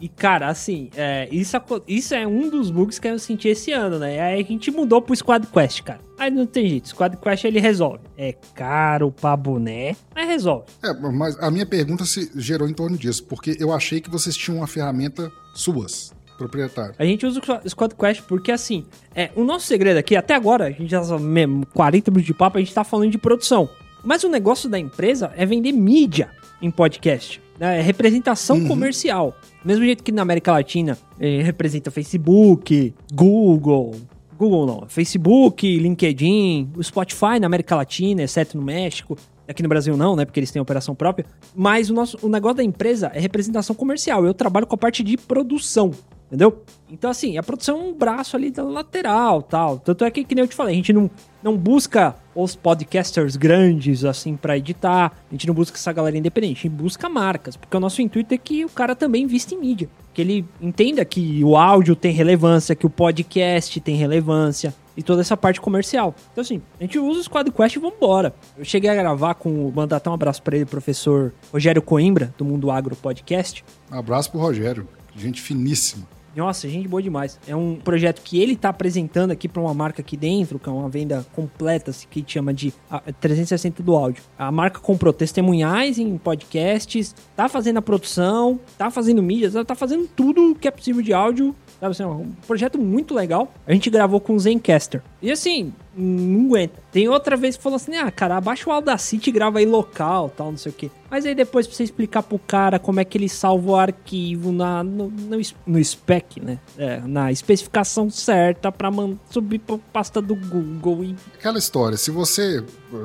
[SPEAKER 2] E, cara, assim, é, isso, isso é um dos bugs que eu senti esse ano, né? Aí a gente mudou pro Squad Quest, cara. Aí não tem jeito, Squad Quest ele resolve. É caro pra boné, mas resolve.
[SPEAKER 1] É, mas a minha pergunta se gerou em torno disso, porque eu achei que vocês tinham uma ferramenta suas, proprietário.
[SPEAKER 2] A gente usa o Squad Quest porque, assim, é, o nosso segredo aqui, até agora, a gente já mesmo 40 minutos de papo, a gente tá falando de produção. Mas o negócio da empresa é vender mídia em podcast. Né? É representação uhum. comercial. Mesmo jeito que na América Latina eh, representa Facebook, Google. Google não, Facebook, LinkedIn, o Spotify na América Latina, exceto no México. Aqui no Brasil não, né? Porque eles têm operação própria. Mas o, nosso, o negócio da empresa é representação comercial. Eu trabalho com a parte de produção. Entendeu? Então, assim, a produção é um braço ali da lateral tal. Tanto é que, que nem eu te falei, a gente não, não busca os podcasters grandes, assim, para editar. A gente não busca essa galera independente. A gente busca marcas. Porque o nosso intuito é que o cara também vista em mídia. Que ele entenda que o áudio tem relevância, que o podcast tem relevância. e toda essa parte comercial. Então, assim, a gente usa o SquadQuest e vambora. Eu cheguei a gravar com, mandar até um abraço para ele, professor Rogério Coimbra, do Mundo Agro Podcast.
[SPEAKER 1] Um abraço pro Rogério, gente finíssima.
[SPEAKER 2] Nossa, gente boa demais. É um projeto que ele tá apresentando aqui para uma marca aqui dentro, que é uma venda completa, que chama de 360 do áudio. A marca comprou testemunhais em podcasts, tá fazendo a produção, tá fazendo mídias, tá fazendo tudo que é possível de áudio Sabe assim, um projeto muito legal. A gente gravou com o Zencaster. E assim, não aguenta. Tem outra vez que falou assim: ah, cara, abaixa o Audacity e grava aí local, tal, não sei o quê. Mas aí depois pra você explicar pro cara como é que ele salva o arquivo na, no, no, no spec, né? É, na especificação certa pra subir pra pasta do Google. E...
[SPEAKER 1] Aquela história, se você.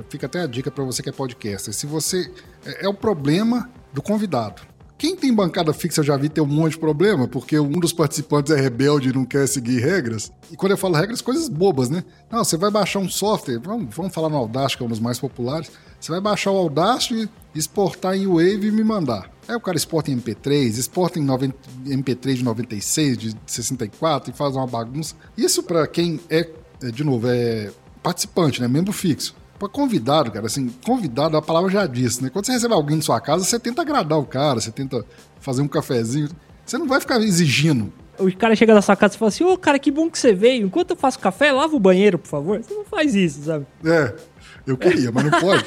[SPEAKER 1] Fica até a dica para você que é podcaster. Se você. É, é o problema do convidado. Quem tem bancada fixa eu já vi ter um monte de problema, porque um dos participantes é rebelde e não quer seguir regras. E quando eu falo regras, coisas bobas, né? Não, você vai baixar um software, vamos, vamos falar no Audacity, que é um dos mais populares. Você vai baixar o Audacity, exportar em Wave e me mandar. Aí o cara exporta em MP3, exporta em 90, MP3 de 96, de 64 e faz uma bagunça. Isso para quem é, é, de novo, é participante, né? Membro fixo. Pra convidado, cara, assim, convidado, a palavra já disse, né? Quando você recebe alguém na sua casa, você tenta agradar o cara, você tenta fazer um cafezinho. Você não vai ficar exigindo.
[SPEAKER 2] O cara chega na sua casa e fala assim: Ô, oh, cara, que bom que você veio. Enquanto eu faço café, lava o banheiro, por favor. Você não faz isso, sabe?
[SPEAKER 1] É. Eu queria, mas não pode.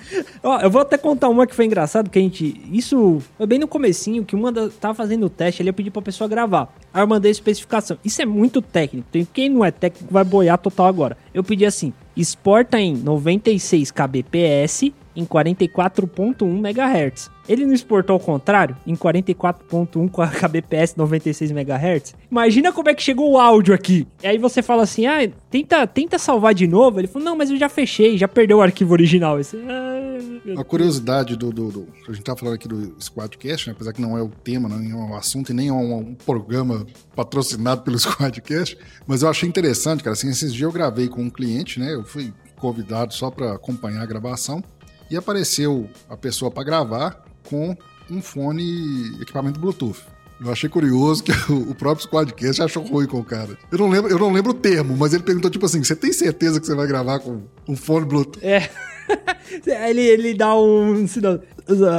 [SPEAKER 2] Ó, eu vou até contar uma que foi engraçado, que a gente. Isso foi bem no comecinho, que uma da, tava fazendo o teste ali, eu pedi pra pessoa gravar. Aí eu mandei a especificação. Isso é muito técnico. Tem quem não é técnico vai boiar total agora. Eu pedi assim: exporta em 96 kbps em 44.1 MHz. Ele não exportou ao contrário, em 44.1 com a kbps 96 MHz. Imagina como é que chegou o áudio aqui. E aí você fala assim: "Ah, tenta, tenta salvar de novo". Ele falou: "Não, mas eu já fechei, já perdeu o arquivo original". Esse,
[SPEAKER 1] ah, a curiosidade do, do, do, a gente tá falando aqui do Squadcast, né? apesar que não é o tema, não é um assunto e nem é um, um programa patrocinado pelo Squadcast, mas eu achei interessante, cara, assim, esses dias eu gravei com um cliente, né? Eu fui convidado só para acompanhar a gravação e apareceu a pessoa para gravar com um fone equipamento Bluetooth. Eu achei curioso que o próprio Squadcast achou ruim com o cara. Eu não lembro, eu não lembro o termo, mas ele perguntou tipo assim: "Você tem certeza que você vai gravar com um fone Bluetooth?"
[SPEAKER 2] É. ele, ele dá um.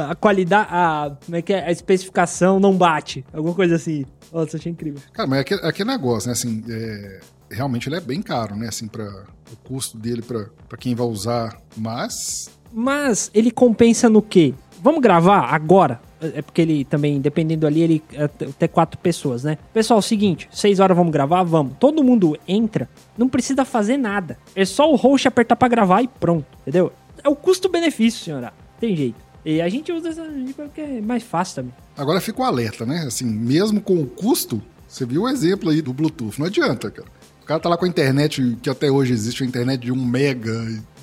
[SPEAKER 2] A qualidade. A, como é que é? A especificação não bate. Alguma coisa assim. Nossa, achei incrível.
[SPEAKER 1] Cara, mas é aquele, é aquele negócio, né? Assim, é, realmente ele é bem caro, né? Assim, para o custo dele para quem vai usar. Mas
[SPEAKER 2] mas ele compensa no quê? Vamos gravar agora? É porque ele também, dependendo ali, ele é até quatro pessoas, né? Pessoal, é seguinte, seis horas vamos gravar? Vamos. Todo mundo entra, não precisa fazer nada. É só o host apertar para gravar e pronto, entendeu? É o custo-benefício, senhora. Tem jeito. E a gente usa essa porque é mais fácil também.
[SPEAKER 1] Agora fica o alerta, né? Assim, mesmo com o custo, você viu o exemplo aí do Bluetooth, não adianta, cara. O cara tá lá com a internet, que até hoje existe, a internet de um mega,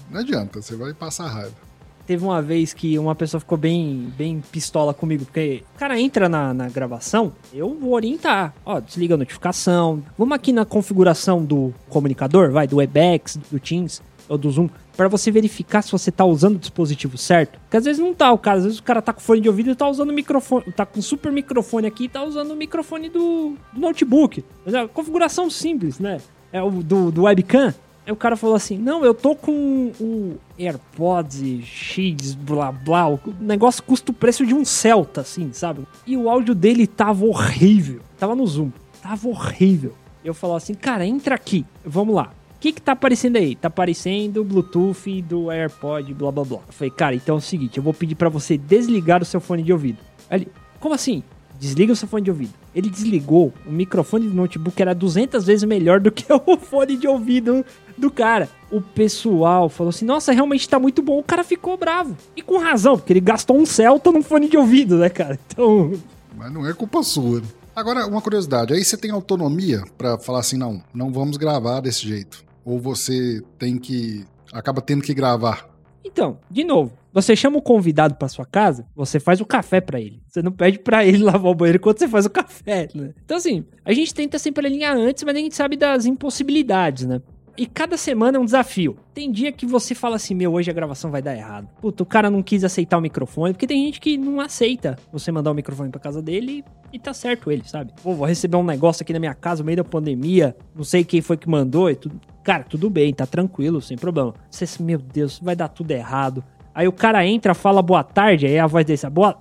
[SPEAKER 1] não adianta, você vai passar raiva.
[SPEAKER 2] Teve uma vez que uma pessoa ficou bem, bem pistola comigo, porque o cara entra na, na gravação, eu vou orientar. Ó, desliga a notificação. Vamos aqui na configuração do comunicador, vai, do Webex, do Teams ou do Zoom, para você verificar se você tá usando o dispositivo certo. Porque às vezes não tá o cara, às vezes o cara tá com fone de ouvido e tá usando o microfone, tá com super microfone aqui e tá usando o microfone do, do notebook. É configuração simples, né? É o do, do webcam. O cara falou assim: Não, eu tô com o AirPods X, blá blá. O negócio custa o preço de um Celta, assim, sabe? E o áudio dele tava horrível. Tava no Zoom. Tava horrível. Eu falei assim: Cara, entra aqui. Vamos lá. O que que tá aparecendo aí? Tá aparecendo o Bluetooth do AirPod, blá blá blá. Eu falei, cara, então é o seguinte: eu vou pedir para você desligar o seu fone de ouvido. Ele, como assim? Desliga o seu fone de ouvido. Ele desligou o microfone do notebook, era 200 vezes melhor do que o fone de ouvido do cara. O pessoal falou assim: Nossa, realmente tá muito bom. O cara ficou bravo. E com razão, porque ele gastou um Celta num fone de ouvido, né, cara? Então.
[SPEAKER 1] Mas não é culpa sua. Agora, uma curiosidade: aí você tem autonomia para falar assim, não, não vamos gravar desse jeito. Ou você tem que. acaba tendo que gravar
[SPEAKER 2] então, de novo, você chama o convidado para sua casa, você faz o café para ele. Você não pede para ele lavar o banheiro enquanto você faz o café, né? Então, assim, a gente tenta sempre alinhar antes, mas a gente sabe das impossibilidades, né? E cada semana é um desafio. Tem dia que você fala assim, meu, hoje a gravação vai dar errado. Puta, o cara não quis aceitar o microfone, porque tem gente que não aceita você mandar o microfone pra casa dele e, tá certo ele, sabe? Pô, vou receber um negócio aqui na minha casa no meio da pandemia, não sei quem foi que mandou e tudo. Cara, tudo bem, tá tranquilo, sem problema. Você, meu Deus, vai dar tudo errado. Aí o cara entra, fala boa tarde, aí a voz desse, boa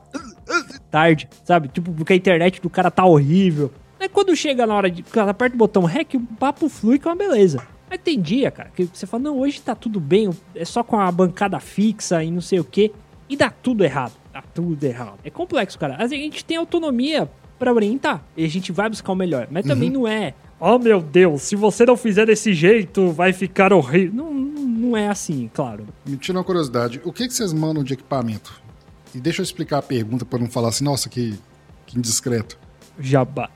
[SPEAKER 2] tarde, sabe? Tipo, porque a internet do cara tá horrível. Aí quando chega na hora de. Cara, aperta o botão REC, o papo flui com é uma beleza. Mas tem dia, cara, que você fala, não, hoje tá tudo bem, é só com a bancada fixa e não sei o quê. E dá tudo errado. Dá tudo errado. É complexo, cara. A gente tem autonomia para orientar. E a gente vai buscar o melhor. Mas também uhum. não é. Oh meu Deus, se você não fizer desse jeito, vai ficar horrível. Não, não é assim, claro.
[SPEAKER 1] Me tira uma curiosidade. O que, que vocês mandam de equipamento? E deixa eu explicar a pergunta para não falar assim, nossa, que, que indiscreto.
[SPEAKER 2] Jabá.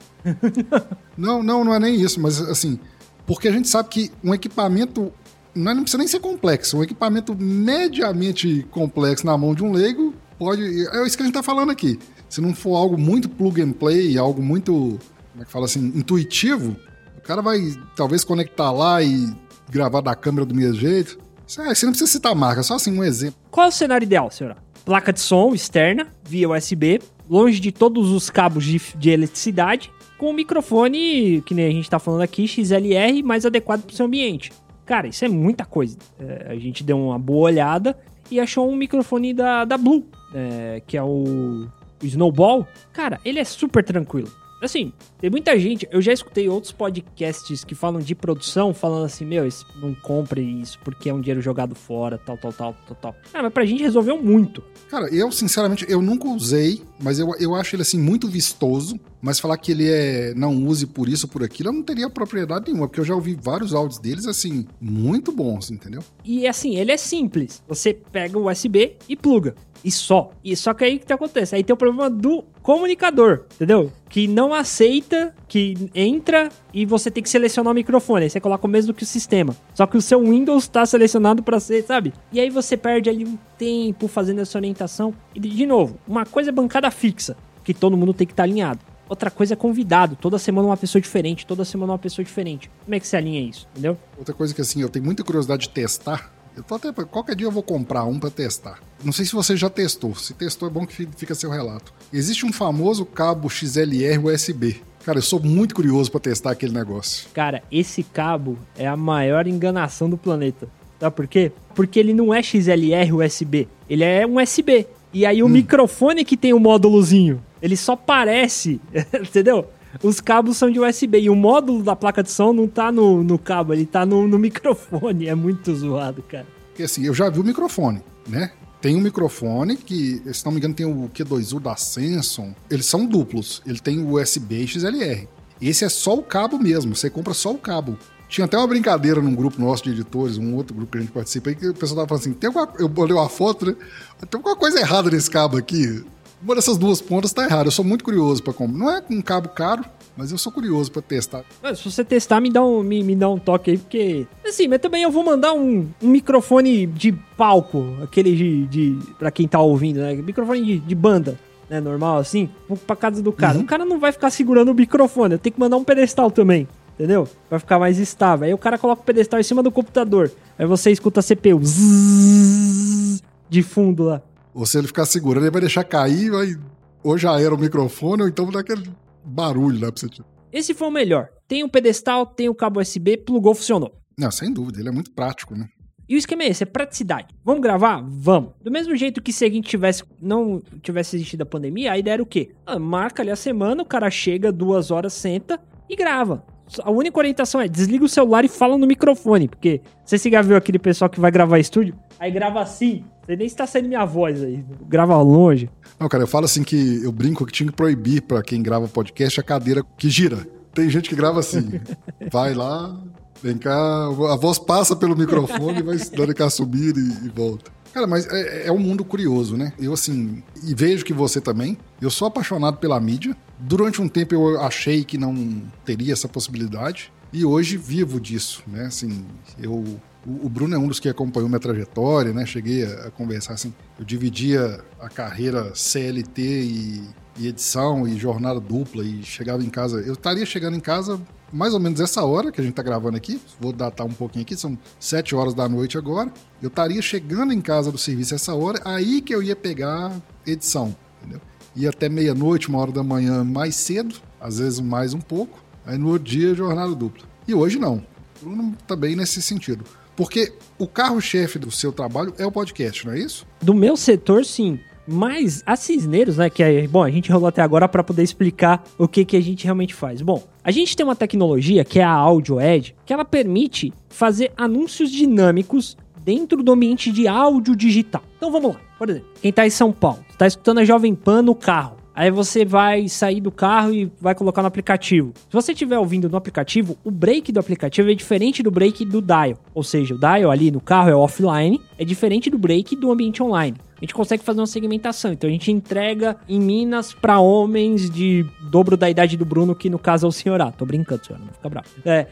[SPEAKER 1] não, não, não é nem isso, mas assim, porque a gente sabe que um equipamento não, é, não precisa nem ser complexo, um equipamento mediamente complexo na mão de um leigo pode. É isso que a gente está falando aqui. Se não for algo muito plug and play, algo muito, como é que fala assim, intuitivo, o cara vai talvez conectar lá e gravar da câmera do mesmo jeito. Você não precisa citar marca, só assim um exemplo.
[SPEAKER 2] Qual é o cenário ideal, senhora? Placa de som externa, via USB, longe de todos os cabos de, de eletricidade, com um microfone, que nem a gente tá falando aqui, XLR, mais adequado pro seu ambiente. Cara, isso é muita coisa. É, a gente deu uma boa olhada e achou um microfone da, da Blue, é, que é o, o Snowball. Cara, ele é super tranquilo. Assim, tem muita gente. Eu já escutei outros podcasts que falam de produção, falando assim: meu, não compre isso porque é um dinheiro jogado fora, tal, tal, tal, tal, tal. Ah, mas pra gente resolveu muito.
[SPEAKER 1] Cara, eu, sinceramente, eu nunca usei, mas eu, eu acho ele, assim, muito vistoso. Mas falar que ele é não use por isso ou por aquilo, eu não teria propriedade nenhuma, porque eu já ouvi vários áudios deles, assim, muito bons, entendeu?
[SPEAKER 2] E assim, ele é simples. Você pega o USB e pluga e só. E só que aí que acontece? Aí tem o problema do comunicador, entendeu? Que não aceita, que entra e você tem que selecionar o microfone. Aí você coloca o mesmo que o sistema. Só que o seu Windows está selecionado para ser, sabe? E aí você perde ali um tempo fazendo essa orientação. E de novo, uma coisa é bancada fixa, que todo mundo tem que estar tá alinhado. Outra coisa é convidado. Toda semana uma pessoa diferente, toda semana uma pessoa diferente. Como é que se alinha isso, entendeu?
[SPEAKER 1] Outra coisa que assim, eu tenho muita curiosidade de testar eu tô até. Qualquer dia eu vou comprar um para testar. Não sei se você já testou. Se testou, é bom que fica seu relato. Existe um famoso cabo XLR USB. Cara, eu sou muito curioso para testar aquele negócio.
[SPEAKER 2] Cara, esse cabo é a maior enganação do planeta. Sabe por quê? Porque ele não é XLR USB. Ele é um USB. E aí o hum. microfone que tem o módulozinho, ele só parece, entendeu? Os cabos são de USB e o módulo da placa de som não tá no, no cabo, ele tá no, no microfone. É muito zoado, cara.
[SPEAKER 1] Porque assim, eu já vi o microfone, né? Tem um microfone que, se não me engano, tem o Q2U da Samsung. Eles são duplos. Ele tem USB e XLR. Esse é só o cabo mesmo, você compra só o cabo. Tinha até uma brincadeira num grupo nosso de editores, um outro grupo que a gente participa aí, que o pessoal tava falando assim: tem alguma, eu olhei uma foto, né? Tem alguma coisa errada nesse cabo aqui. Uma dessas duas pontas está errada. Eu sou muito curioso para comprar. Não é um cabo caro, mas eu sou curioso para testar.
[SPEAKER 2] Se você testar, me dá, um, me, me dá um toque aí, porque. Assim, mas também eu vou mandar um, um microfone de palco, aquele de. de para quem tá ouvindo, né? Microfone de, de banda. Né, normal assim, pra casa do cara. Uhum. O cara não vai ficar segurando o microfone, eu tenho que mandar um pedestal também entendeu? Vai ficar mais estável. Aí o cara coloca o pedestal em cima do computador. Aí você escuta a CPU zzz, de fundo lá.
[SPEAKER 1] Ou se ele ficar segurando, ele vai deixar cair, vai... ou já era o microfone, ou então vai dar aquele barulho lá pra você.
[SPEAKER 2] Esse foi o melhor. Tem um pedestal, tem o cabo USB, plugou, funcionou.
[SPEAKER 1] Não, sem dúvida, ele é muito prático, né?
[SPEAKER 2] E o esquema é esse, é praticidade. Vamos gravar? Vamos. Do mesmo jeito que se a gente tivesse, não tivesse existido a pandemia, a ideia era o quê? Ah, marca ali a semana, o cara chega, duas horas, senta e grava. A única orientação é desliga o celular e fala no microfone, porque você se já viu aquele pessoal que vai gravar estúdio, aí grava assim, você nem está saindo minha voz aí. Grava longe.
[SPEAKER 1] Não, cara, eu falo assim que eu brinco que tinha que proibir para quem grava podcast a cadeira que gira. Tem gente que grava assim. vai lá, vem cá, a voz passa pelo microfone, vai dando aquela subida e, e volta. Cara, mas é, é, um mundo curioso, né? Eu, assim, e vejo que você também. Eu sou apaixonado pela mídia. Durante um tempo eu achei que não teria essa possibilidade. E hoje vivo disso, né? Assim, eu o, Bruno é um dos que acompanhou minha trajetória, né? Cheguei a, conversar assim. Eu dividia a carreira CLT e, e, edição e jornada dupla e chegava em casa. Eu estaria chegando em casa mais ou menos essa hora que a gente está gravando aqui. Vou datar um pouquinho aqui, são sete horas da noite agora. Eu estaria chegando em casa do serviço essa hora, aí que eu ia pegar edição, entendeu? Ia até meia-noite, uma hora da manhã mais cedo, às vezes mais um pouco. Aí no outro dia, jornada dupla. E hoje não. Bruno também nesse sentido. Porque o carro-chefe do seu trabalho é o podcast, não é isso?
[SPEAKER 2] Do meu setor, sim. Mas a Cisneiros, né, que é, bom, a gente rolou até agora para poder explicar o que, que a gente realmente faz. Bom, a gente tem uma tecnologia que é a Audio Edge, que ela permite fazer anúncios dinâmicos dentro do ambiente de áudio digital. Então vamos lá. Por exemplo, quem tá em São Paulo, tá escutando a Jovem Pan no carro. Aí você vai sair do carro e vai colocar no aplicativo. Se você estiver ouvindo no aplicativo, o break do aplicativo é diferente do break do dial. Ou seja, o dial ali no carro é offline, é diferente do break do ambiente online a gente consegue fazer uma segmentação. Então a gente entrega em Minas para homens de dobro da idade do Bruno, que no caso é o senhor A. Tô brincando, senhora, não fica bravo. É.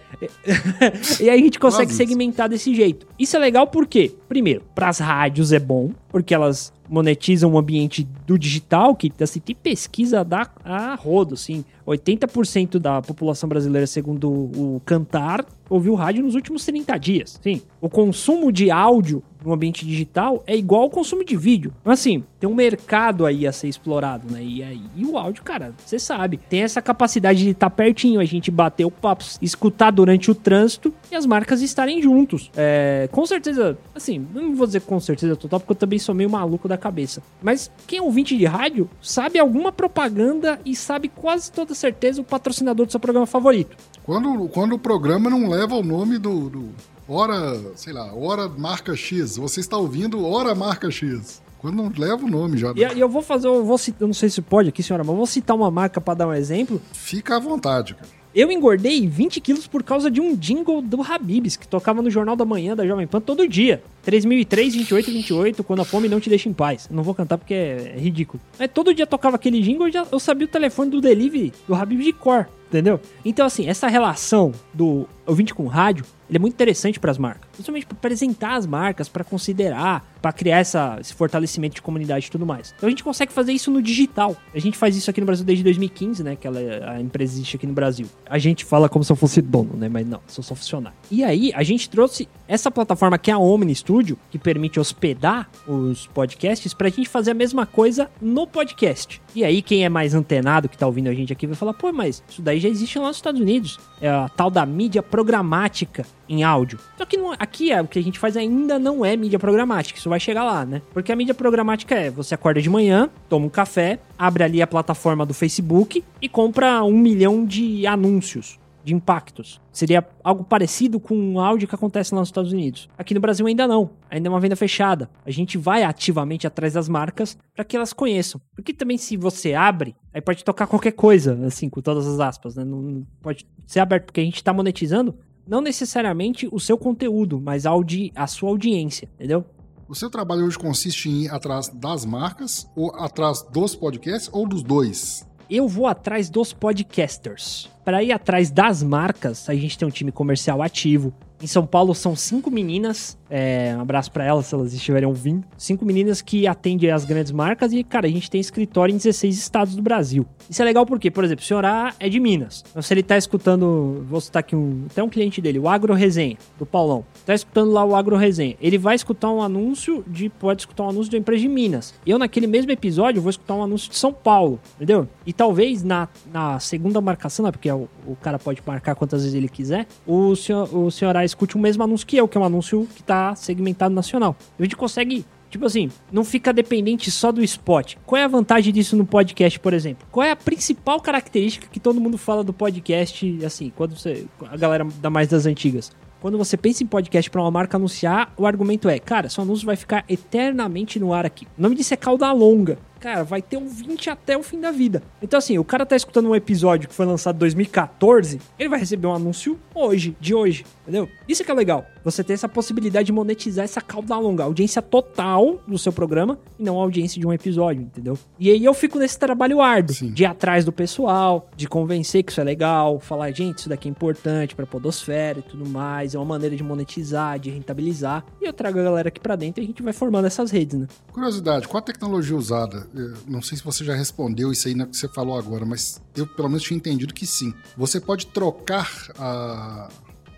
[SPEAKER 2] e aí a gente consegue segmentar desse jeito. Isso é legal porque, primeiro, para as rádios é bom, porque elas monetizam o ambiente do digital, que assim, tem pesquisa da, a rodo, assim. 80% da população brasileira, segundo o Cantar, ouviu rádio nos últimos 30 dias. Sim, o consumo de áudio no ambiente digital é igual ao consumo de vídeo. Então, assim, tem um mercado aí a ser explorado, né? E, aí, e o áudio, cara, você sabe, tem essa capacidade de estar tá pertinho, a gente bater o papo, escutar durante o trânsito e as marcas estarem juntos. É, com certeza, assim, não vou dizer com certeza total, porque eu também sou meio maluco da cabeça. Mas quem é ouvinte de rádio sabe alguma propaganda e sabe quase toda certeza o patrocinador do seu programa favorito.
[SPEAKER 1] Quando, quando o programa não leva o nome do, do hora, sei lá, hora marca X, você está ouvindo hora marca X. Quando não leva o nome já.
[SPEAKER 2] E, e eu vou fazer, eu vou citar, eu não sei se pode aqui, senhora, mas eu vou citar uma marca para dar um exemplo.
[SPEAKER 1] Fica à vontade, cara.
[SPEAKER 2] Eu engordei 20 quilos por causa de um jingle do Habibs, que tocava no Jornal da Manhã da Jovem Pan todo dia. 3003, 28, 28, quando a fome não te deixa em paz. não vou cantar porque é ridículo. Mas todo dia tocava aquele jingle e eu sabia o telefone do delivery do Habibs de cor, entendeu? Então, assim, essa relação do ouvinte com rádio ele é muito interessante para as marcas. Principalmente para apresentar as marcas, para considerar, para criar essa, esse fortalecimento de comunidade e tudo mais. Então a gente consegue fazer isso no digital. A gente faz isso aqui no Brasil desde 2015, né? Que ela, a empresa existe aqui no Brasil. A gente fala como se eu fosse dono, né? Mas não, sou só funcionário. E aí a gente trouxe essa plataforma que é a Omni Studio, que permite hospedar os podcasts, para a gente fazer a mesma coisa no podcast. E aí quem é mais antenado, que tá ouvindo a gente aqui, vai falar, pô, mas isso daí já existe lá nos Estados Unidos. É a tal da mídia programática em áudio. Só que não, aqui é, o que a gente faz ainda não é mídia programática, isso vai chegar lá, né? Porque a mídia programática é, você acorda de manhã, toma um café, abre ali a plataforma do Facebook e compra um milhão de anúncios de impactos. Seria algo parecido com um áudio que acontece lá nos Estados Unidos. Aqui no Brasil ainda não. Ainda é uma venda fechada. A gente vai ativamente atrás das marcas para que elas conheçam. Porque também se você abre, aí pode tocar qualquer coisa, assim, com todas as aspas, né? Não pode ser aberto porque a gente está monetizando não necessariamente o seu conteúdo, mas a, audi a sua audiência, entendeu?
[SPEAKER 1] O seu trabalho hoje consiste em ir atrás das marcas, ou atrás dos podcasts, ou dos dois?
[SPEAKER 2] Eu vou atrás dos podcasters. Para ir atrás das marcas, a gente tem um time comercial ativo. Em São Paulo são cinco meninas é, um abraço para elas se elas estiverem ouvindo. Cinco meninas que atendem as grandes marcas e, cara, a gente tem escritório em 16 estados do Brasil. Isso é legal porque, por exemplo, o senhor A é de Minas. Então, se ele tá escutando, vou citar aqui um, até um cliente dele, o Agro Resenha, do Paulão. Tá escutando lá o Agro Resenha. Ele vai escutar um anúncio de, pode escutar um anúncio de uma empresa de Minas. Eu, naquele mesmo episódio, vou escutar um anúncio de São Paulo, entendeu? E talvez na, na segunda marcação, né, porque é o, o cara pode marcar quantas vezes ele quiser, o senhor, o senhor A escute o mesmo anúncio que eu, que é um anúncio que tá segmentado nacional. A gente consegue Tipo assim, não fica dependente só do spot. Qual é a vantagem disso no podcast, por exemplo? Qual é a principal característica que todo mundo fala do podcast, assim, quando você. A galera da mais das antigas. Quando você pensa em podcast para uma marca anunciar, o argumento é, cara, seu anúncio vai ficar eternamente no ar aqui. O nome disso é cauda longa cara, vai ter um 20 até o fim da vida. Então, assim, o cara tá escutando um episódio que foi lançado em 2014, ele vai receber um anúncio hoje, de hoje, entendeu? Isso que é legal. Você ter essa possibilidade de monetizar essa cauda longa, audiência total do seu programa e não a audiência de um episódio, entendeu? E aí eu fico nesse trabalho árduo Sim. de ir atrás do pessoal, de convencer que isso é legal, falar, gente, isso daqui é importante pra podosfera e tudo mais, é uma maneira de monetizar, de rentabilizar. E eu trago a galera aqui pra dentro e a gente vai formando essas redes, né?
[SPEAKER 1] Curiosidade, qual a tecnologia usada? não sei se você já respondeu isso aí na que você falou agora, mas eu pelo menos tinha entendido que sim. Você pode trocar a.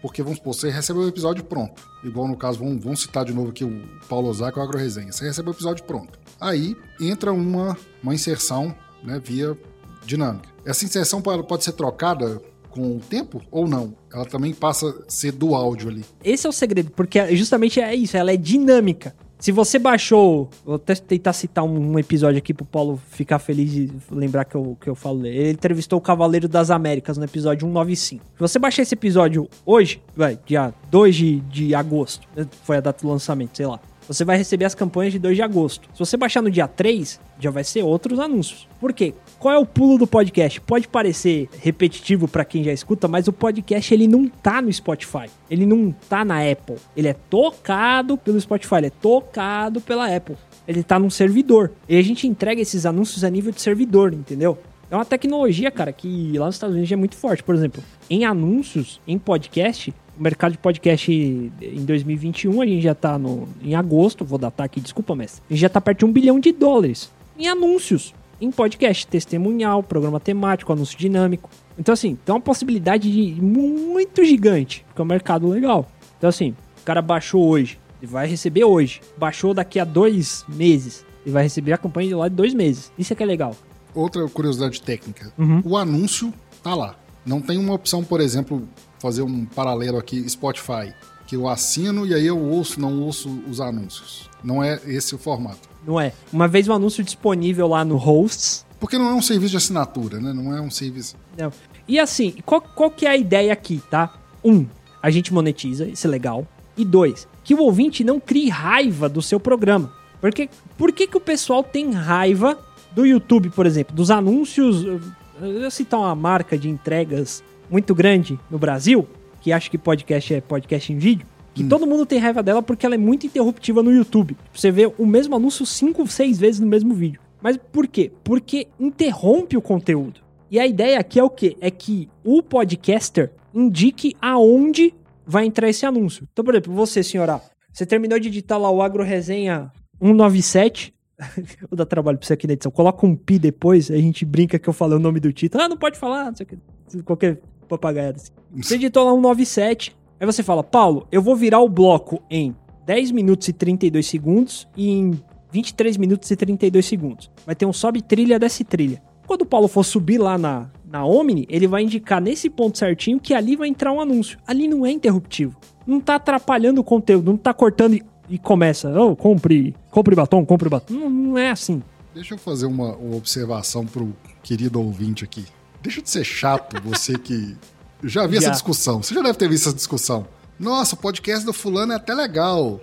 [SPEAKER 1] Porque vamos supor, você recebeu o episódio pronto. Igual no caso, vamos, vamos citar de novo aqui o Paulo Ozaki, o Agro Resenha. Você recebeu o episódio pronto. Aí entra uma, uma inserção né, via dinâmica. Essa inserção pode ser trocada com o tempo ou não? Ela também passa a ser do áudio ali.
[SPEAKER 2] Esse é o segredo, porque justamente é isso, ela é dinâmica. Se você baixou, vou até tentar citar um, um, episódio aqui pro Paulo ficar feliz e lembrar que eu, que eu falo. Ele entrevistou o Cavaleiro das Américas no episódio 195. Se você baixar esse episódio hoje, vai, dia 2 de, de agosto, né, foi a data do lançamento, sei lá você vai receber as campanhas de 2 de agosto. Se você baixar no dia 3, já vai ser outros anúncios. Por quê? Qual é o pulo do podcast? Pode parecer repetitivo para quem já escuta, mas o podcast ele não tá no Spotify. Ele não tá na Apple. Ele é tocado pelo Spotify, ele é tocado pela Apple. Ele tá num servidor. E a gente entrega esses anúncios a nível de servidor, entendeu? É uma tecnologia, cara, que lá nos Estados Unidos é muito forte. Por exemplo, em anúncios, em podcast, o mercado de podcast em 2021, a gente já tá no, em agosto, vou datar aqui, desculpa, mestre. A gente já tá perto de um bilhão de dólares em anúncios, em podcast, testemunhal, programa temático, anúncio dinâmico. Então, assim, tem uma possibilidade de muito gigante, porque é um mercado legal. Então, assim, o cara baixou hoje, ele vai receber hoje. Baixou daqui a dois meses, ele vai receber a campanha de lá de dois meses. Isso é que é legal.
[SPEAKER 1] Outra curiosidade técnica: uhum. o anúncio tá lá. Não tem uma opção, por exemplo, fazer um paralelo aqui, Spotify, que eu assino e aí eu ouço, não ouço os anúncios. Não é esse o formato.
[SPEAKER 2] Não é. Uma vez o anúncio disponível lá no Hosts.
[SPEAKER 1] Porque não é um serviço de assinatura, né? Não é um serviço.
[SPEAKER 2] Não. E assim, qual, qual que é a ideia aqui, tá? Um, a gente monetiza, isso é legal. E dois, que o ouvinte não crie raiva do seu programa. Porque por que, que o pessoal tem raiva do YouTube, por exemplo, dos anúncios? Eu vou citar uma marca de entregas muito grande no Brasil, que acha que podcast é podcast em vídeo, que hum. todo mundo tem raiva dela porque ela é muito interruptiva no YouTube. Você vê o mesmo anúncio cinco, seis vezes no mesmo vídeo. Mas por quê? Porque interrompe o conteúdo. E a ideia aqui é o quê? É que o podcaster indique aonde vai entrar esse anúncio. Então, por exemplo, você, senhora, você terminou de editar lá o Agro Resenha 197. Vou dar trabalho pra você aqui na edição. Coloca um pi depois, a gente brinca que eu falei o nome do título. Ah, não pode falar, não sei o que. Qualquer papagaiada assim. Você editou lá um 97, aí você fala, Paulo, eu vou virar o bloco em 10 minutos e 32 segundos e em 23 minutos e 32 segundos. Vai ter um sobe trilha desce trilha. Quando o Paulo for subir lá na, na Omni, ele vai indicar nesse ponto certinho que ali vai entrar um anúncio. Ali não é interruptivo. Não tá atrapalhando o conteúdo, não tá cortando e, e começa, oh, compre, compre batom, compre batom. Não, não é assim.
[SPEAKER 1] Deixa eu fazer uma, uma observação pro querido ouvinte aqui. Deixa de ser chato, você que. Já vi já. essa discussão. Você já deve ter visto essa discussão. Nossa, o podcast do fulano é até legal.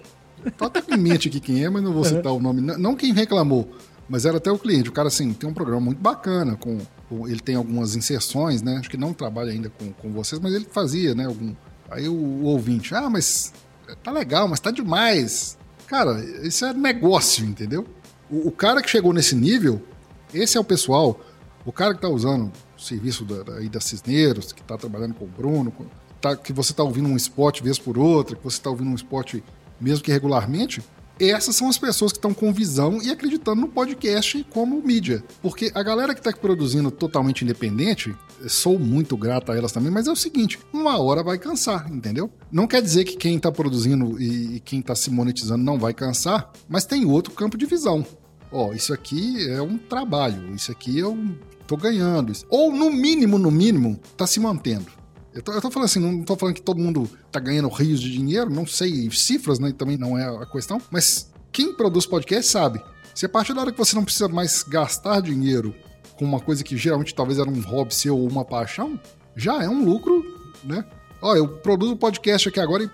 [SPEAKER 1] Tá até com mente aqui quem é, mas não vou citar o nome. Não quem reclamou, mas era até o cliente. O cara, assim, tem um programa muito bacana. Com, com ele tem algumas inserções, né? Acho que não trabalha ainda com, com vocês, mas ele fazia, né? Algum, aí o, o ouvinte, ah, mas tá legal, mas tá demais. Cara, isso é negócio, entendeu? O, o cara que chegou nesse nível, esse é o pessoal. O cara que tá usando serviço da, da, da Cisneiros, que está trabalhando com o Bruno, tá, que você está ouvindo um spot vez por outra, que você está ouvindo um spot mesmo que regularmente, essas são as pessoas que estão com visão e acreditando no podcast como mídia. Porque a galera que está produzindo totalmente independente, sou muito grato a elas também, mas é o seguinte: uma hora vai cansar, entendeu? Não quer dizer que quem está produzindo e, quem está se monetizando não vai cansar, mas tem outro campo de visão. Ó, isso aqui é um trabalho, isso aqui é um tô ganhando. Ou no mínimo, no mínimo, tá se mantendo. Eu tô, eu tô, falando assim, não tô falando que todo mundo tá ganhando rios de dinheiro, não sei cifras, né? Também não é a questão. Mas quem produz podcast sabe. Se a partir da hora que você não precisa mais gastar dinheiro com uma coisa que geralmente talvez era um hobby seu ou uma paixão, já é um lucro, né? Ó, eu produzo podcast aqui agora e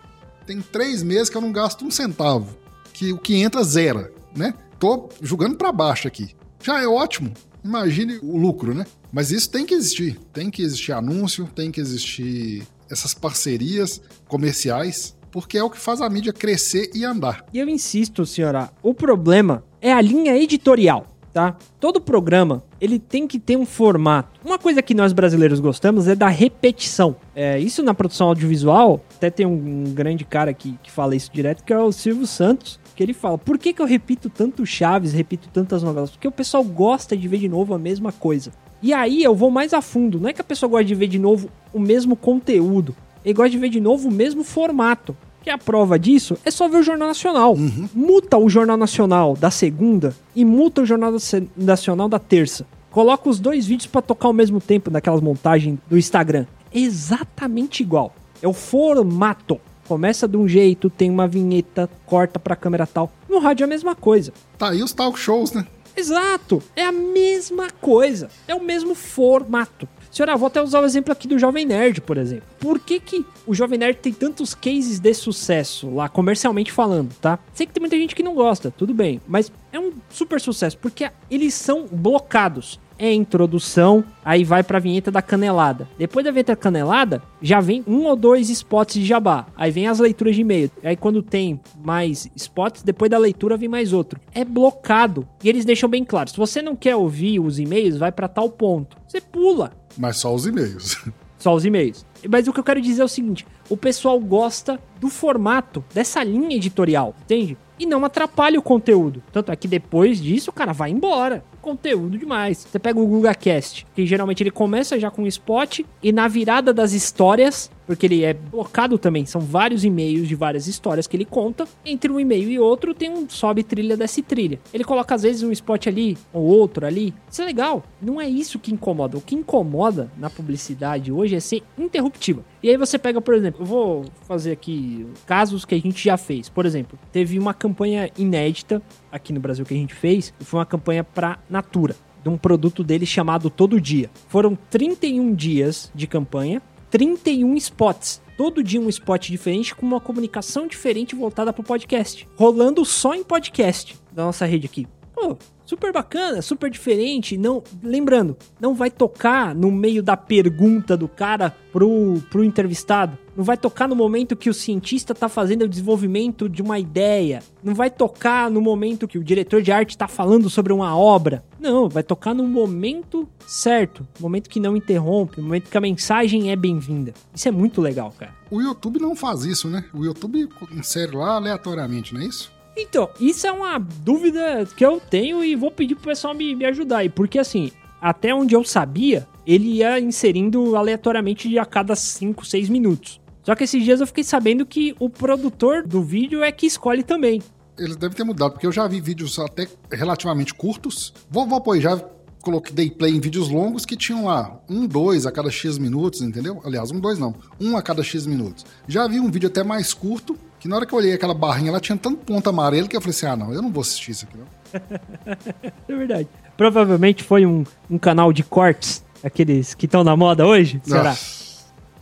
[SPEAKER 1] tem três meses que eu não gasto um centavo. Que o que entra zera, né? Tô jogando para baixo aqui. Já é ótimo imagine o lucro, né? Mas isso tem que existir. Tem que existir anúncio, tem que existir essas parcerias comerciais, porque é o que faz a mídia crescer e andar.
[SPEAKER 2] E eu insisto, senhora, o problema é a linha editorial. Tá? Todo programa ele tem que ter um formato. Uma coisa que nós brasileiros gostamos é da repetição. É, isso na produção audiovisual, até tem um, um grande cara que, que fala isso direto, que é o Silvio Santos, que ele fala: por que, que eu repito tanto Chaves, repito tantas novelas? Porque o pessoal gosta de ver de novo a mesma coisa. E aí eu vou mais a fundo. Não é que a pessoa gosta de ver de novo o mesmo conteúdo. Ele gosta de ver de novo o mesmo formato. Que a prova disso é só ver o Jornal Nacional. Uhum. Muta o Jornal Nacional da segunda e muta o Jornal Nacional da terça. Coloca os dois vídeos para tocar ao mesmo tempo naquelas montagens do Instagram exatamente igual. É o formato. Começa de um jeito, tem uma vinheta, corta pra câmera tal. No rádio é a mesma coisa.
[SPEAKER 1] Tá aí os talk shows, né?
[SPEAKER 2] Exato, é a mesma coisa, é o mesmo formato. Senhora, vou até usar o exemplo aqui do Jovem Nerd, por exemplo. Por que, que o Jovem Nerd tem tantos cases de sucesso lá, comercialmente falando, tá? Sei que tem muita gente que não gosta, tudo bem, mas é um super sucesso, porque eles são blocados é introdução, aí vai pra vinheta da canelada. Depois da vinheta da canelada, já vem um ou dois spots de jabá. Aí vem as leituras de e-mail. Aí quando tem mais spots, depois da leitura vem mais outro. É blocado. E eles deixam bem claro: se você não quer ouvir os e-mails, vai para tal ponto. Você pula.
[SPEAKER 1] Mas só os e-mails.
[SPEAKER 2] Só os e-mails. Mas o que eu quero dizer é o seguinte: o pessoal gosta do formato, dessa linha editorial, entende? E não atrapalha o conteúdo. Tanto é que depois disso, o cara vai embora conteúdo demais. Você pega o GugaCast, que geralmente ele começa já com um spot e na virada das histórias, porque ele é blocado também, são vários e-mails de várias histórias que ele conta. Entre um e-mail e outro tem um sobe trilha dessa trilha. Ele coloca às vezes um spot ali ou outro ali. Isso é legal. Não é isso que incomoda. O que incomoda na publicidade hoje é ser interruptiva. E aí você pega, por exemplo, eu vou fazer aqui casos que a gente já fez. Por exemplo, teve uma campanha inédita aqui no Brasil que a gente fez, foi uma campanha para Natura, de um produto dele chamado Todo Dia. Foram 31 dias de campanha, 31 spots. Todo dia um spot diferente com uma comunicação diferente voltada para o podcast. Rolando só em podcast da nossa rede aqui. Pô, super bacana, super diferente. Não, lembrando, não vai tocar no meio da pergunta do cara pro, pro entrevistado. Não vai tocar no momento que o cientista está fazendo o desenvolvimento de uma ideia. Não vai tocar no momento que o diretor de arte está falando sobre uma obra. Não, vai tocar no momento certo, momento que não interrompe, momento que a mensagem é bem-vinda. Isso é muito legal, cara.
[SPEAKER 1] O YouTube não faz isso, né? O YouTube insere lá aleatoriamente, não é isso?
[SPEAKER 2] Então, isso é uma dúvida que eu tenho e vou pedir pro pessoal me, me ajudar aí. Porque, assim, até onde eu sabia, ele ia inserindo aleatoriamente a cada 5, 6 minutos. Só que esses dias eu fiquei sabendo que o produtor do vídeo é que escolhe também.
[SPEAKER 1] Eles devem ter mudado, porque eu já vi vídeos até relativamente curtos. Vou, vou apoiar, já coloquei dei play em vídeos longos que tinham lá um, dois a cada X minutos, entendeu? Aliás, um, dois não, um a cada X minutos. Já vi um vídeo até mais curto, que na hora que eu olhei aquela barrinha, ela tinha tanto ponto amarelo que eu falei assim: ah, não, eu não vou assistir isso aqui, não.
[SPEAKER 2] é verdade. Provavelmente foi um, um canal de cortes, aqueles que estão na moda hoje, será?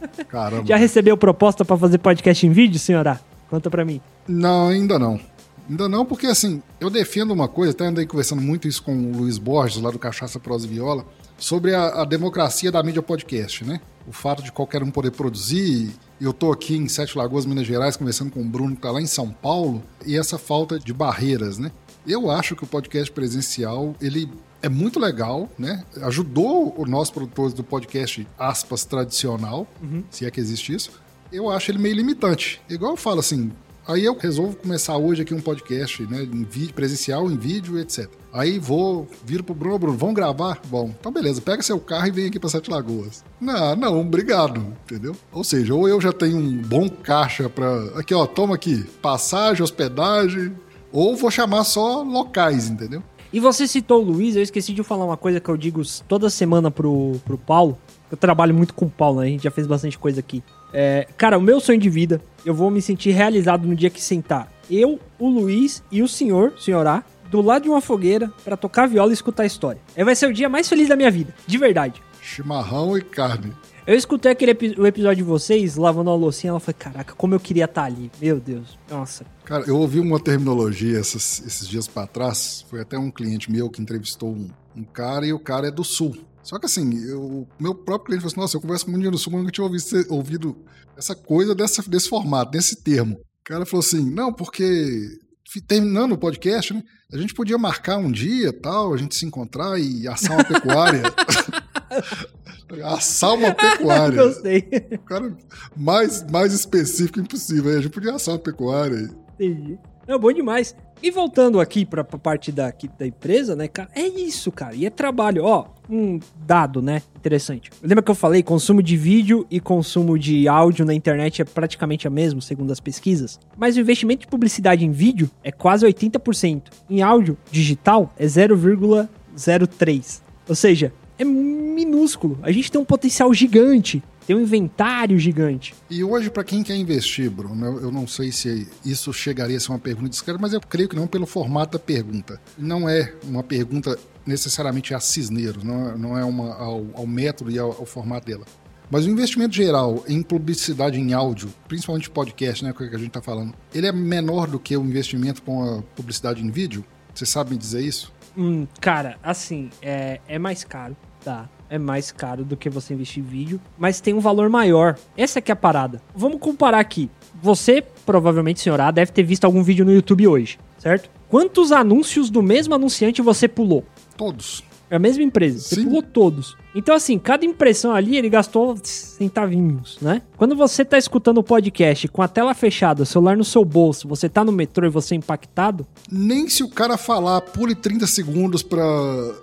[SPEAKER 1] Ah, caramba.
[SPEAKER 2] Já recebeu proposta para fazer podcast em vídeo, senhora? Conta pra mim.
[SPEAKER 1] Não, ainda não. Ainda não, porque assim, eu defendo uma coisa, até andei conversando muito isso com o Luiz Borges, lá do Cachaça Prosa e Viola, sobre a, a democracia da mídia podcast, né? O fato de qualquer um poder produzir eu estou aqui em Sete Lagoas, Minas Gerais, conversando com o Bruno, que está lá em São Paulo, e essa falta de barreiras, né? Eu acho que o podcast presencial, ele é muito legal, né? Ajudou o nosso produtores do podcast, aspas, tradicional, uhum. se é que existe isso. Eu acho ele meio limitante. Igual eu falo assim, Aí eu resolvo começar hoje aqui um podcast, né? Em vídeo, presencial, em vídeo, etc. Aí vou, viro pro Bruno, Bruno, vamos gravar? Bom, então beleza, pega seu carro e vem aqui pra Sete Lagoas. Não, não, obrigado, entendeu? Ou seja, ou eu já tenho um bom caixa pra. Aqui, ó, toma aqui, passagem, hospedagem, ou vou chamar só locais, entendeu?
[SPEAKER 2] E você citou o Luiz, eu esqueci de falar uma coisa que eu digo toda semana pro, pro Paulo. Eu trabalho muito com o Paulo, né? A gente já fez bastante coisa aqui. É, cara, o meu sonho de vida, eu vou me sentir realizado no dia que sentar eu, o Luiz e o senhor, senhor A, do lado de uma fogueira para tocar viola e escutar a história. Aí vai ser o dia mais feliz da minha vida, de verdade.
[SPEAKER 1] Chimarrão e carne.
[SPEAKER 2] Eu escutei aquele o episódio de vocês lavando a loucinha, ela falou: "Caraca, como eu queria estar tá ali". Meu Deus. Nossa.
[SPEAKER 1] Cara, eu ouvi uma terminologia esses, esses dias para trás, foi até um cliente meu que entrevistou um, um cara e o cara é do sul. Só que assim, o meu próprio cliente falou assim: nossa, eu converso com dinheiro do sul, mas nunca tinha ouvido, ouvido essa coisa dessa, desse formato, desse termo. O cara falou assim: não, porque terminando o podcast, né? A gente podia marcar um dia tal, a gente se encontrar e assar uma pecuária. assar uma pecuária.
[SPEAKER 2] Gostei.
[SPEAKER 1] O cara mais, mais específico impossível. A gente podia assar uma pecuária.
[SPEAKER 2] Entendi. É bom demais. E voltando aqui pra, pra parte da, aqui, da empresa, né, cara? É isso, cara. E é trabalho. Ó, um dado, né? Interessante. Lembra que eu falei? Consumo de vídeo e consumo de áudio na internet é praticamente a mesma, segundo as pesquisas. Mas o investimento de publicidade em vídeo é quase 80%. Em áudio digital é 0,03%. Ou seja, é minúsculo. A gente tem um potencial gigante tem um inventário gigante.
[SPEAKER 1] E hoje, para quem quer investir, Bruno, eu não sei se isso chegaria a ser uma pergunta discreta, mas eu creio que não pelo formato da pergunta. Não é uma pergunta necessariamente a cisneiros, não é, não é uma ao, ao método e ao, ao formato dela. Mas o investimento geral em publicidade em áudio, principalmente podcast, né, que a gente está falando, ele é menor do que o investimento com a publicidade em vídeo? Você sabe me dizer isso?
[SPEAKER 2] Hum, cara, assim, é, é mais caro, tá? É mais caro do que você investir em vídeo, mas tem um valor maior. Essa que é a parada. Vamos comparar aqui. Você, provavelmente, senhora, deve ter visto algum vídeo no YouTube hoje, certo? Quantos anúncios do mesmo anunciante você pulou?
[SPEAKER 1] Todos.
[SPEAKER 2] É a mesma empresa. Você
[SPEAKER 1] Sim.
[SPEAKER 2] pulou todos. Então, assim, cada impressão ali, ele gastou centavinhos, né? Quando você tá escutando o podcast com a tela fechada, o celular no seu bolso, você tá no metrô e você é impactado,
[SPEAKER 1] Nem se o cara falar pule 30 segundos pra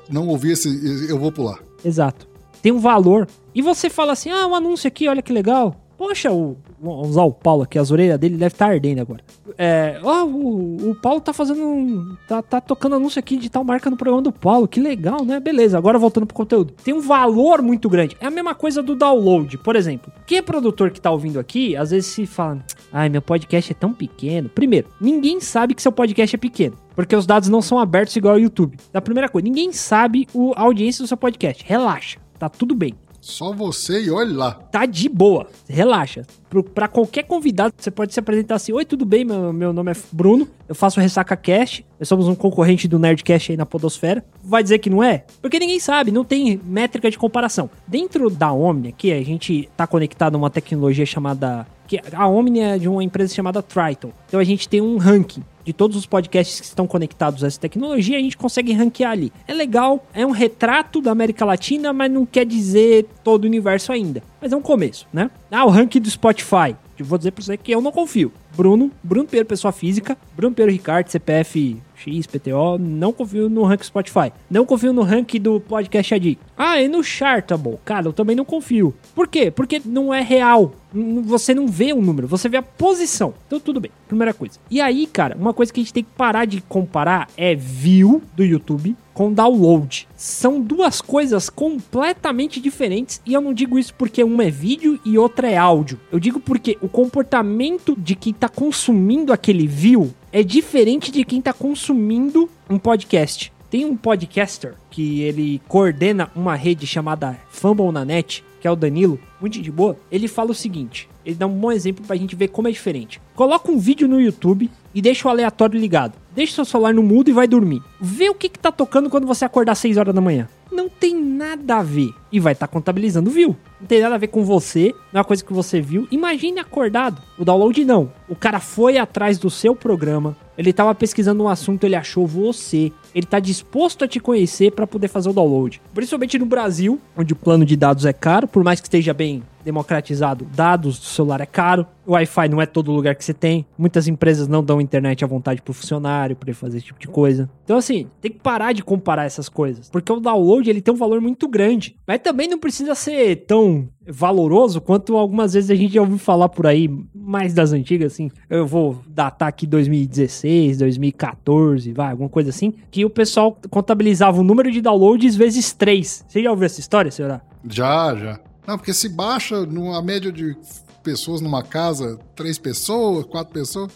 [SPEAKER 1] não ouvir esse, eu vou pular.
[SPEAKER 2] Exato. Tem um valor. E você fala assim: ah, um anúncio aqui, olha que legal. Poxa, o, vamos usar o Paulo aqui, as orelhas dele devem estar ardendo agora. É, ó, o, o Paulo tá fazendo um. Tá, tá tocando anúncio aqui de tal marca no programa do Paulo, que legal, né? Beleza, agora voltando pro conteúdo. Tem um valor muito grande. É a mesma coisa do download, por exemplo. Quem é produtor que tá ouvindo aqui, às vezes se fala: ai, meu podcast é tão pequeno. Primeiro, ninguém sabe que seu podcast é pequeno. Porque os dados não são abertos igual ao YouTube. Da primeira coisa, ninguém sabe o, a audiência do seu podcast. Relaxa, tá tudo bem
[SPEAKER 1] Só você e olhe lá.
[SPEAKER 2] tá de boa. Relaxa. Pro, pra qualquer convidado, você pode se apresentar assim: Oi, tudo bem? Meu, meu nome é Bruno. Eu faço o Ressaca Cast. Nós somos um concorrente do Nerdcast aí na Podosfera. Vai dizer que não é? Porque ninguém sabe, não tem métrica de comparação. Dentro da Omnia, que a gente tá conectado a uma tecnologia chamada. A Omnia é de uma empresa chamada Triton. Então a gente tem um ranking de todos os podcasts que estão conectados a essa tecnologia, a gente consegue ranquear ali. É legal, é um retrato da América Latina, mas não quer dizer todo o universo ainda. Mas é um começo, né? Ah, o ranking do Spotify. Eu vou dizer pra você que eu não confio. Bruno, Bruno Pedro, pessoa física, Bruno Pedro Ricardo, CPF X, PTO, não confio no ranking Spotify. Não confio no ranking do Podcast Addict. Ah, e no Chartable? Cara, eu também não confio. Por quê? Porque não é real. Você não vê o número, você vê a posição. Então tudo bem, primeira coisa. E aí, cara, uma coisa que a gente tem que parar de comparar é view do YouTube com download. São duas coisas completamente diferentes e eu não digo isso porque uma é vídeo e outra é áudio. Eu digo porque o comportamento de quem tá consumindo aquele view é diferente de quem tá consumindo um podcast. Tem um podcaster que ele coordena uma rede chamada Fumble na Net, que é o Danilo, muito de boa. Ele fala o seguinte: ele dá um bom exemplo pra gente ver como é diferente. Coloca um vídeo no YouTube e deixa o aleatório ligado. Deixa seu celular no mudo e vai dormir. Vê o que, que tá tocando quando você acordar às 6 horas da manhã. Não tem nada a ver. E vai estar contabilizando o view. Não tem nada a ver com você, não é uma coisa que você viu. Imagine acordado. O download não. O cara foi atrás do seu programa, ele tava pesquisando um assunto, ele achou você, ele tá disposto a te conhecer para poder fazer o download. Principalmente no Brasil, onde o plano de dados é caro, por mais que esteja bem democratizado, dados do celular é caro, o Wi-Fi não é todo lugar que você tem, muitas empresas não dão internet à vontade pro funcionário para fazer esse tipo de coisa. Então assim, tem que parar de comparar essas coisas, porque o download ele tem um valor muito grande, mas também não precisa ser tão valoroso quanto algumas vezes a gente já ouviu falar por aí, mais das antigas, assim. Eu vou datar aqui 2016, 2014, vai, alguma coisa assim, que o pessoal contabilizava o número de downloads vezes 3. Você já ouviu essa história, senhora?
[SPEAKER 1] Já, já. Não, porque se baixa numa média de pessoas numa casa, três pessoas, quatro pessoas,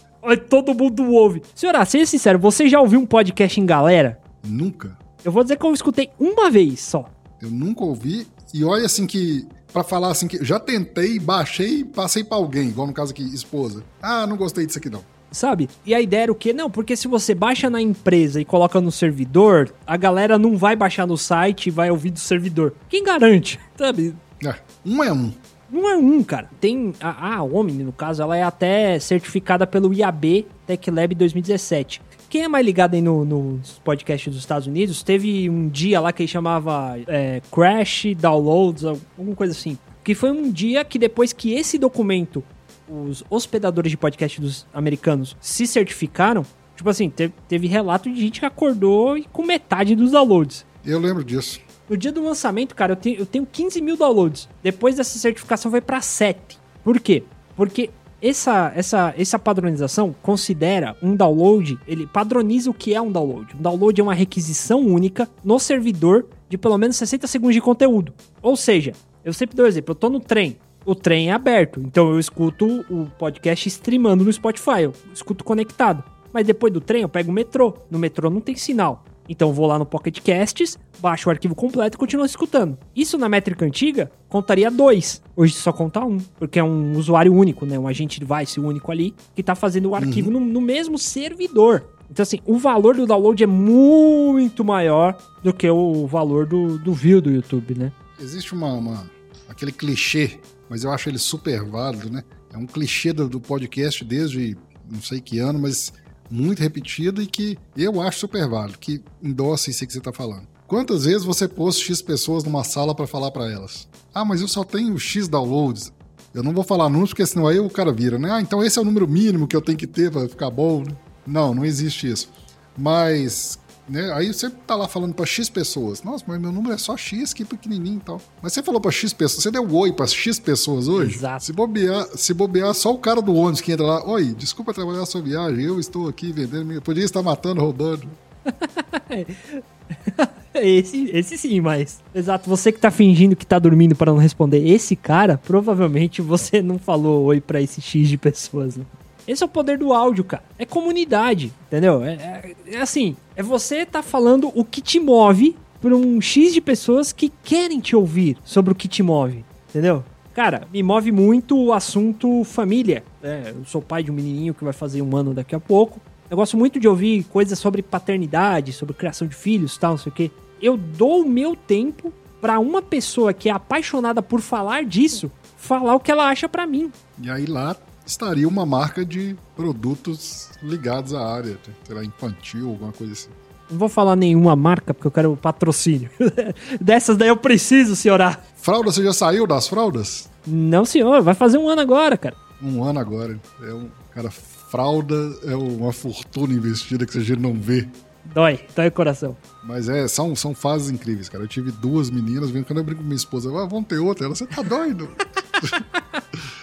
[SPEAKER 2] Todo mundo ouve. Senhora, seja sincero, você já ouviu um podcast em galera?
[SPEAKER 1] nunca.
[SPEAKER 2] Eu vou dizer que eu escutei uma vez só.
[SPEAKER 1] Eu nunca ouvi. E olha assim que, pra falar assim que já tentei, baixei passei pra alguém, igual no caso aqui, esposa. Ah, não gostei disso aqui não.
[SPEAKER 2] Sabe? E a ideia era o quê? Não, porque se você baixa na empresa e coloca no servidor, a galera não vai baixar no site e vai ouvir do servidor. Quem garante? Sabe?
[SPEAKER 1] É, um é um.
[SPEAKER 2] Não é um, cara. Tem a, a Omni, no caso, ela é até certificada pelo IAB Tech Lab 2017. Quem é mais ligado aí no- nos podcasts dos Estados Unidos, teve um dia lá que ele chamava é, Crash Downloads, alguma coisa assim. Que foi um dia que depois que esse documento, os hospedadores de podcast dos americanos se certificaram, tipo assim, teve, teve relato de gente que acordou e com metade dos downloads.
[SPEAKER 1] Eu lembro disso.
[SPEAKER 2] No dia do lançamento, cara, eu tenho, eu tenho 15 mil downloads. Depois dessa certificação foi pra 7. Por quê? Porque essa, essa, essa padronização considera um download, ele padroniza o que é um download. Um download é uma requisição única no servidor de pelo menos 60 segundos de conteúdo. Ou seja, eu sempre dou exemplo, eu tô no trem, o trem é aberto. Então eu escuto o podcast streamando no Spotify, eu escuto conectado. Mas depois do trem eu pego o metrô. No metrô não tem sinal. Então eu vou lá no Pocket Casts, baixo o arquivo completo e continuo escutando. Isso na métrica antiga contaria dois. Hoje só conta um, porque é um usuário único, né? Um agente device único ali que tá fazendo o arquivo no, no mesmo servidor. Então, assim, o valor do download é muito maior do que o valor do, do view do YouTube, né?
[SPEAKER 1] Existe uma, uma- aquele clichê, mas eu acho ele super válido, né? É um clichê do, do podcast desde não sei que ano, mas muito repetido e que eu acho super válido, que endossa isso que você tá falando. Quantas vezes você pôs X pessoas numa sala para falar para elas? Ah, mas eu só tenho X downloads. Eu não vou falar números, porque senão aí o cara vira, né? Ah, então esse é o número mínimo que eu tenho que ter para ficar bom, né? Não, não existe isso. Mas, né, aí você tá lá falando pra X pessoas. Nossa, mas meu número é só X, que pequenininho e tal. Mas você falou pra X pessoas, você deu oi pra X pessoas hoje?
[SPEAKER 2] Exato.
[SPEAKER 1] Se bobear, se bobear só o cara do ônibus que entra lá, oi, desculpa trabalhar a sua viagem, eu estou aqui vendendo, minha- podia estar matando, roubando.
[SPEAKER 2] Esse, esse sim, mas. Exato, você que tá fingindo que tá dormindo para não responder esse cara, provavelmente você não falou oi pra esse X de pessoas, né? Esse é o poder do áudio, cara. É comunidade, entendeu? É, é- é assim, é você tá falando o que te move pra um X de pessoas que querem te ouvir sobre o que te move, entendeu? Cara, me move muito o assunto família. né? eu sou pai de um menininho que vai fazer um ano daqui a pouco. Eu gosto muito de ouvir coisas sobre paternidade, sobre criação de filhos, tal, não sei o quê. Eu dou o meu tempo pra uma pessoa que é apaixonada por falar disso, falar o que ela acha pra mim.
[SPEAKER 1] E aí lá estaria uma marca de produtos ligados à área, sei lá, infantil, alguma coisa assim.
[SPEAKER 2] Não vou falar nenhuma marca porque eu quero patrocínio. Dessas daí eu preciso, senhora.
[SPEAKER 1] Fralda, você já saiu das fraldas?
[SPEAKER 2] Não, senhor, vai fazer um ano agora, cara.
[SPEAKER 1] Um ano agora. É um, cara, fralda é uma fortuna investida que a gente não vê.
[SPEAKER 2] Dói, dói o coração.
[SPEAKER 1] Mas é, são, são fases incríveis, cara. Eu tive duas meninas, vendo quando eu brinco com minha esposa, ah, vamos ter outra. Ela, você tá doido?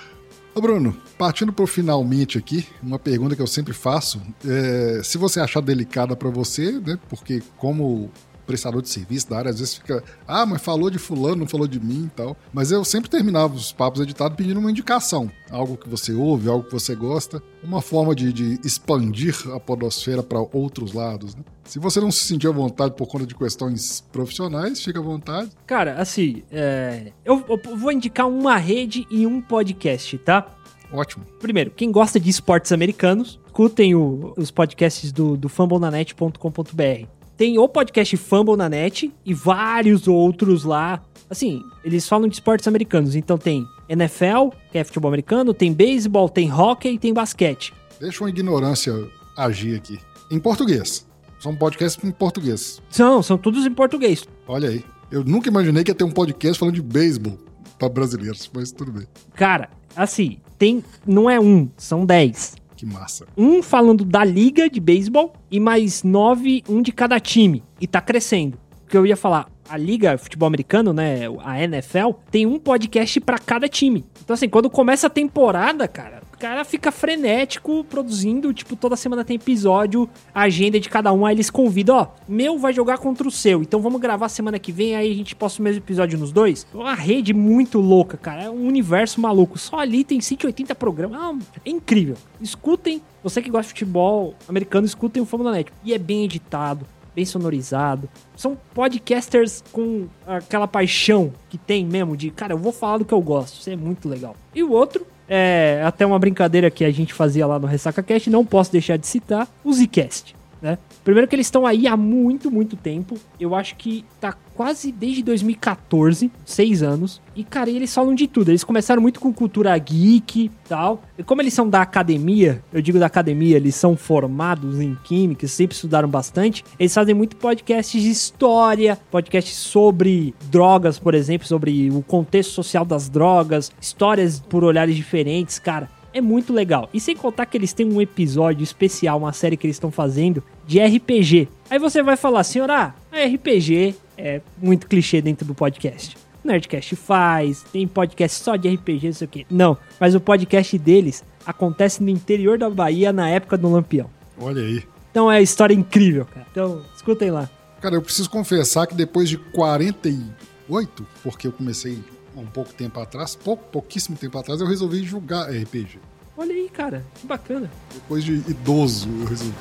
[SPEAKER 1] Ô Bruno, partindo pro finalmente aqui, uma pergunta que eu sempre faço, é, se você achar delicada pra você, né, porque como prestador de serviço da área, às vezes fica, ah, mas falou de fulano, não falou de mim e tal, mas eu sempre terminava os papos editados pedindo uma indicação, algo que você ouve, algo que você gosta, uma forma de, de expandir a podosfera para outros lados, né? Se você não se sentir à vontade por conta de questões profissionais, fica à vontade.
[SPEAKER 2] Cara, assim, é, eu, eu vou indicar uma rede e um podcast, tá?
[SPEAKER 1] Ótimo.
[SPEAKER 2] Primeiro, quem gosta de esportes americanos, escutem o- os podcasts do, do fumblenanet.com.br. Tem o podcast Fumble na Net e vários outros lá. Assim, eles falam de esportes americanos. Então tem NFL, que é futebol americano, tem beisebol, tem hockey e tem basquete.
[SPEAKER 1] Deixa uma ignorância agir aqui. Em português. São podcasts em português.
[SPEAKER 2] São, são todos em português.
[SPEAKER 1] Olha aí. Eu nunca imaginei que ia ter um podcast falando de beisebol para brasileiros, mas tudo bem.
[SPEAKER 2] Cara, assim, tem. Não é um, são dez.
[SPEAKER 1] Que massa.
[SPEAKER 2] um falando da liga de beisebol e mais nove, um de cada time. E tá crescendo. Porque eu ia falar, a liga futebol americano, né, a NFL, tem um podcast pra cada time. Então assim, quando começa a temporada, cara, cara fica frenético produzindo, tipo, toda semana tem episódio, a agenda de cada um, aí eles convidam, ó, meu vai jogar contra o seu, então vamos gravar semana que vem, aí a gente posta o mesmo episódio nos dois. Uma rede muito louca, cara, é um universo maluco. Só ali tem 180 programas, ah, é incrível. Escutem, você que gosta de futebol americano, escutem o Fórmula Net. E é bem editado, bem sonorizado. São podcasters com aquela paixão que tem mesmo de, cara, eu vou falar do que eu gosto. Isso é muito legal. E o outro é até uma brincadeira que a gente fazia lá no Ressaca Cast, não posso deixar de citar, o Zcast. Né? Primeiro que eles estão aí há muito, muito tempo. Eu acho que tá quase desde 2014, seis anos. E, cara, eles falam de tudo. Eles começaram muito com cultura geek e tal. E como eles são da academia, eu digo da academia, eles são formados em química, sempre estudaram bastante. Eles fazem muito podcasts de história, podcasts sobre drogas, por exemplo, sobre o contexto social das drogas, histórias por olhares diferentes, cara. É muito legal. E sem contar que eles têm um episódio especial, uma série que eles estão fazendo de RPG. Aí você vai falar, senhora, a RPG é muito clichê dentro do podcast. O Nerdcast faz, tem podcast só de RPG, não sei o quê. Não, mas o podcast deles acontece no interior da Bahia na época do Lampião.
[SPEAKER 1] Olha aí.
[SPEAKER 2] Então é história incrível, cara. Então, escutem lá.
[SPEAKER 1] Cara, eu preciso confessar que depois de 48, porque eu comecei um pouco tempo atrás, pouco, pouquíssimo tempo atrás, eu resolvi jogar RPG.
[SPEAKER 2] Olha aí, cara, que bacana.
[SPEAKER 1] Depois de idoso, eu resolvi.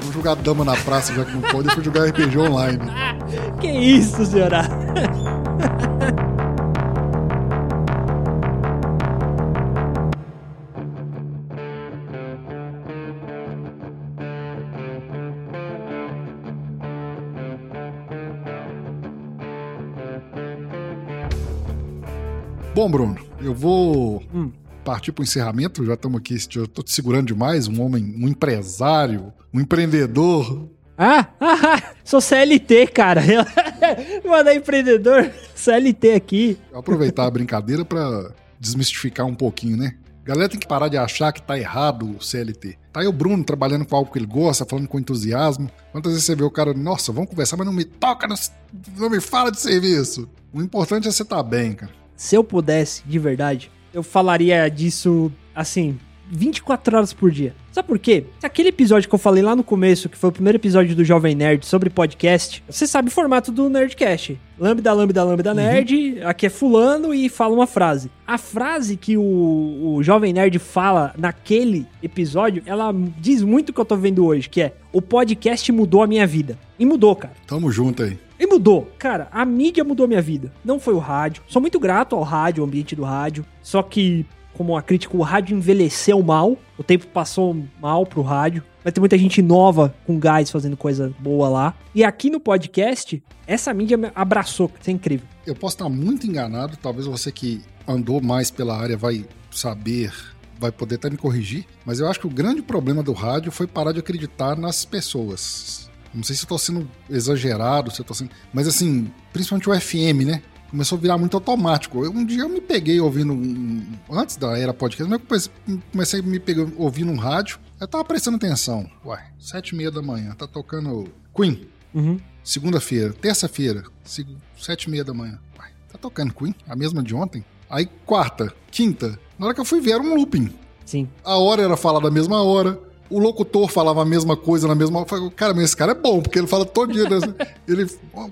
[SPEAKER 1] Eu não jogar dama na praça, já que não pode, eu fui jogar RPG online.
[SPEAKER 2] que isso, senhora?
[SPEAKER 1] Bom, Bruno, eu vou hum. partir para o encerramento. Já estamos aqui, eu estou te segurando demais. Um homem, um empresário, um empreendedor.
[SPEAKER 2] Ah, ah sou CLT, cara. Mano, é empreendedor, CLT aqui.
[SPEAKER 1] Vou aproveitar a brincadeira para desmistificar um pouquinho, né? galera tem que parar de achar que tá errado o CLT. Tá aí o Bruno trabalhando com algo que ele gosta, falando com entusiasmo. Quantas vezes você vê o cara, nossa, vamos conversar, mas não me toca, não me fala de serviço. O importante é você estar tá bem, cara
[SPEAKER 2] se eu pudesse, de verdade, eu falaria disso assim, 24 horas por dia. Sabe por quê? Aquele episódio que eu falei lá no começo, que foi o primeiro episódio do Jovem Nerd sobre podcast, você sabe o formato do Nerdcast. Lambda, lambda, lambda, uhum. nerd, aqui é fulano e fala uma frase. A frase que o, o Jovem Nerd fala naquele episódio, ela diz muito o que eu tô vendo hoje, que é o podcast mudou a minha vida. E mudou, cara.
[SPEAKER 1] Tamo junto aí.
[SPEAKER 2] E mudou. Cara, a mídia mudou minha vida. Não foi o rádio. Sou muito grato ao rádio, ao ambiente do rádio. Só que, como a crítica, o rádio envelheceu mal. O tempo passou mal pro rádio. Vai ter muita gente nova com gás fazendo coisa boa lá. E aqui no podcast, essa mídia abraçou. Isso é incrível.
[SPEAKER 1] Eu posso estar muito enganado. Talvez você que andou mais pela área vai saber vai poder até me corrigir, mas eu acho que o grande problema do rádio foi parar de acreditar nas pessoas. Não sei se eu tô sendo exagerado, se eu tô sendo. Mas assim, principalmente o FM, né? Começou a virar muito automático. Eu, um dia eu me peguei ouvindo. Um, antes da era podcast, eu comecei, comecei a me pegar ouvindo um rádio. Eu tava prestando atenção. Uai, sete e meia da manhã, tá tocando Queen.
[SPEAKER 2] Uhum.
[SPEAKER 1] Segunda-feira, terça-feira, sete e meia da manhã. Uai, tá tocando Queen, a mesma de ontem. Aí quarta, quinta, na hora que eu fui ver era um looping.
[SPEAKER 2] Sim.
[SPEAKER 1] A hora era falar da mesma hora o locutor falava a mesma coisa na mesma hora. Cara, mas esse cara é bom, porque ele fala todo dia. Né? ele,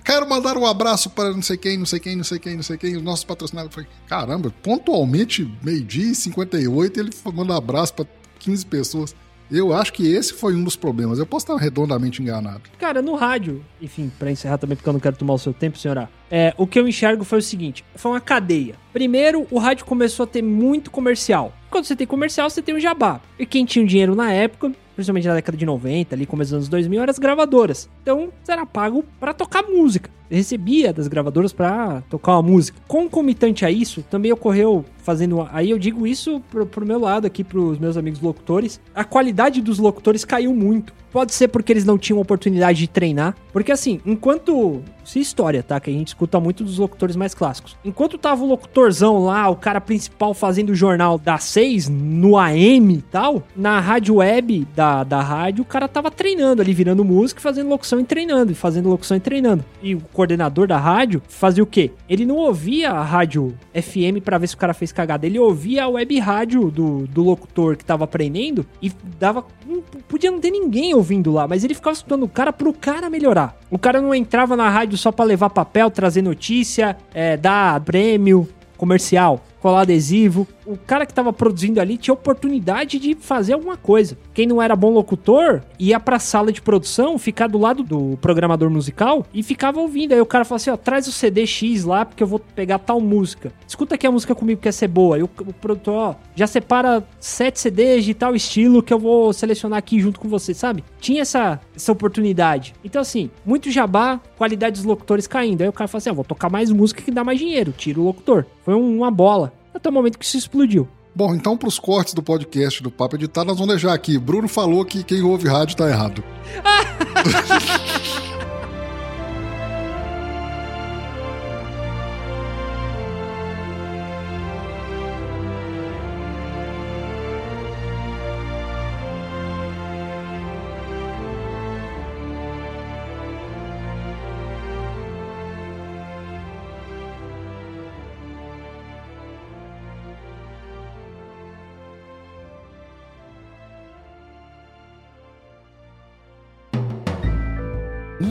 [SPEAKER 1] quero mandar um abraço para não sei quem, não sei quem, não sei quem, não sei quem, os nossos patrocinadores. Falei, caramba, pontualmente, meio-dia e 58, ele manda um abraço para 15 pessoas. Eu acho que esse foi um dos problemas. Eu posso estar redondamente enganado.
[SPEAKER 2] Cara, no rádio, enfim, para encerrar também, porque eu não quero tomar o seu tempo, senhora. É, o que eu enxergo foi o seguinte: foi uma cadeia. Primeiro, o rádio começou a ter muito comercial. Quando você tem comercial, você tem o jabá. E quem tinha dinheiro na época principalmente na década de 90, ali começo dos anos 2000, eram as gravadoras. Então, você era pago para tocar música. Recebia das gravadoras para tocar uma música. Concomitante a isso, também ocorreu fazendo. Aí eu digo isso pro, pro meu lado aqui, pros meus amigos locutores. A qualidade dos locutores caiu muito. Pode ser porque eles não tinham oportunidade de treinar. Porque assim, enquanto. Isso é história, tá? Que a gente escuta muito dos locutores mais clássicos. Enquanto tava o locutorzão lá, o cara principal fazendo o jornal das 6 no AM e tal, na rádio web da, da rádio, o cara tava treinando ali, virando música, fazendo locução e treinando, e fazendo locução e treinando. E coordenador da rádio fazia o quê? Ele não ouvia a rádio FM para ver se o cara fez cagada. Ele ouvia a web rádio do, do locutor que tava aprendendo e dava. Não, podia não ter ninguém ouvindo lá, mas ele ficava escutando o cara pro cara melhorar. O cara não entrava na rádio só para levar papel, trazer notícia, é, dar prêmio comercial colar adesivo. O cara que tava produzindo ali tinha oportunidade de fazer alguma coisa. Quem não era bom locutor ia pra sala de produção, ficar do lado do programador musical e ficava ouvindo. Aí o cara falava assim: ó, traz o CD X lá porque eu vou pegar tal música. Escuta aqui a música comigo que quer ser boa. E o, o produtor, ó, já separa sete CDs de tal estilo que eu vou selecionar aqui junto com você, sabe? Tinha essa, essa oportunidade. Então, assim, muito jabá, qualidade dos locutores caindo. Aí o cara fala assim: ó, vou tocar mais música que dá mais dinheiro, tira o locutor. Foi uma bola até o momento que isso explodiu.
[SPEAKER 1] Bom, então para os cortes do podcast do Papo Editado, nós vamos deixar aqui. Bruno falou que quem ouve rádio está errado.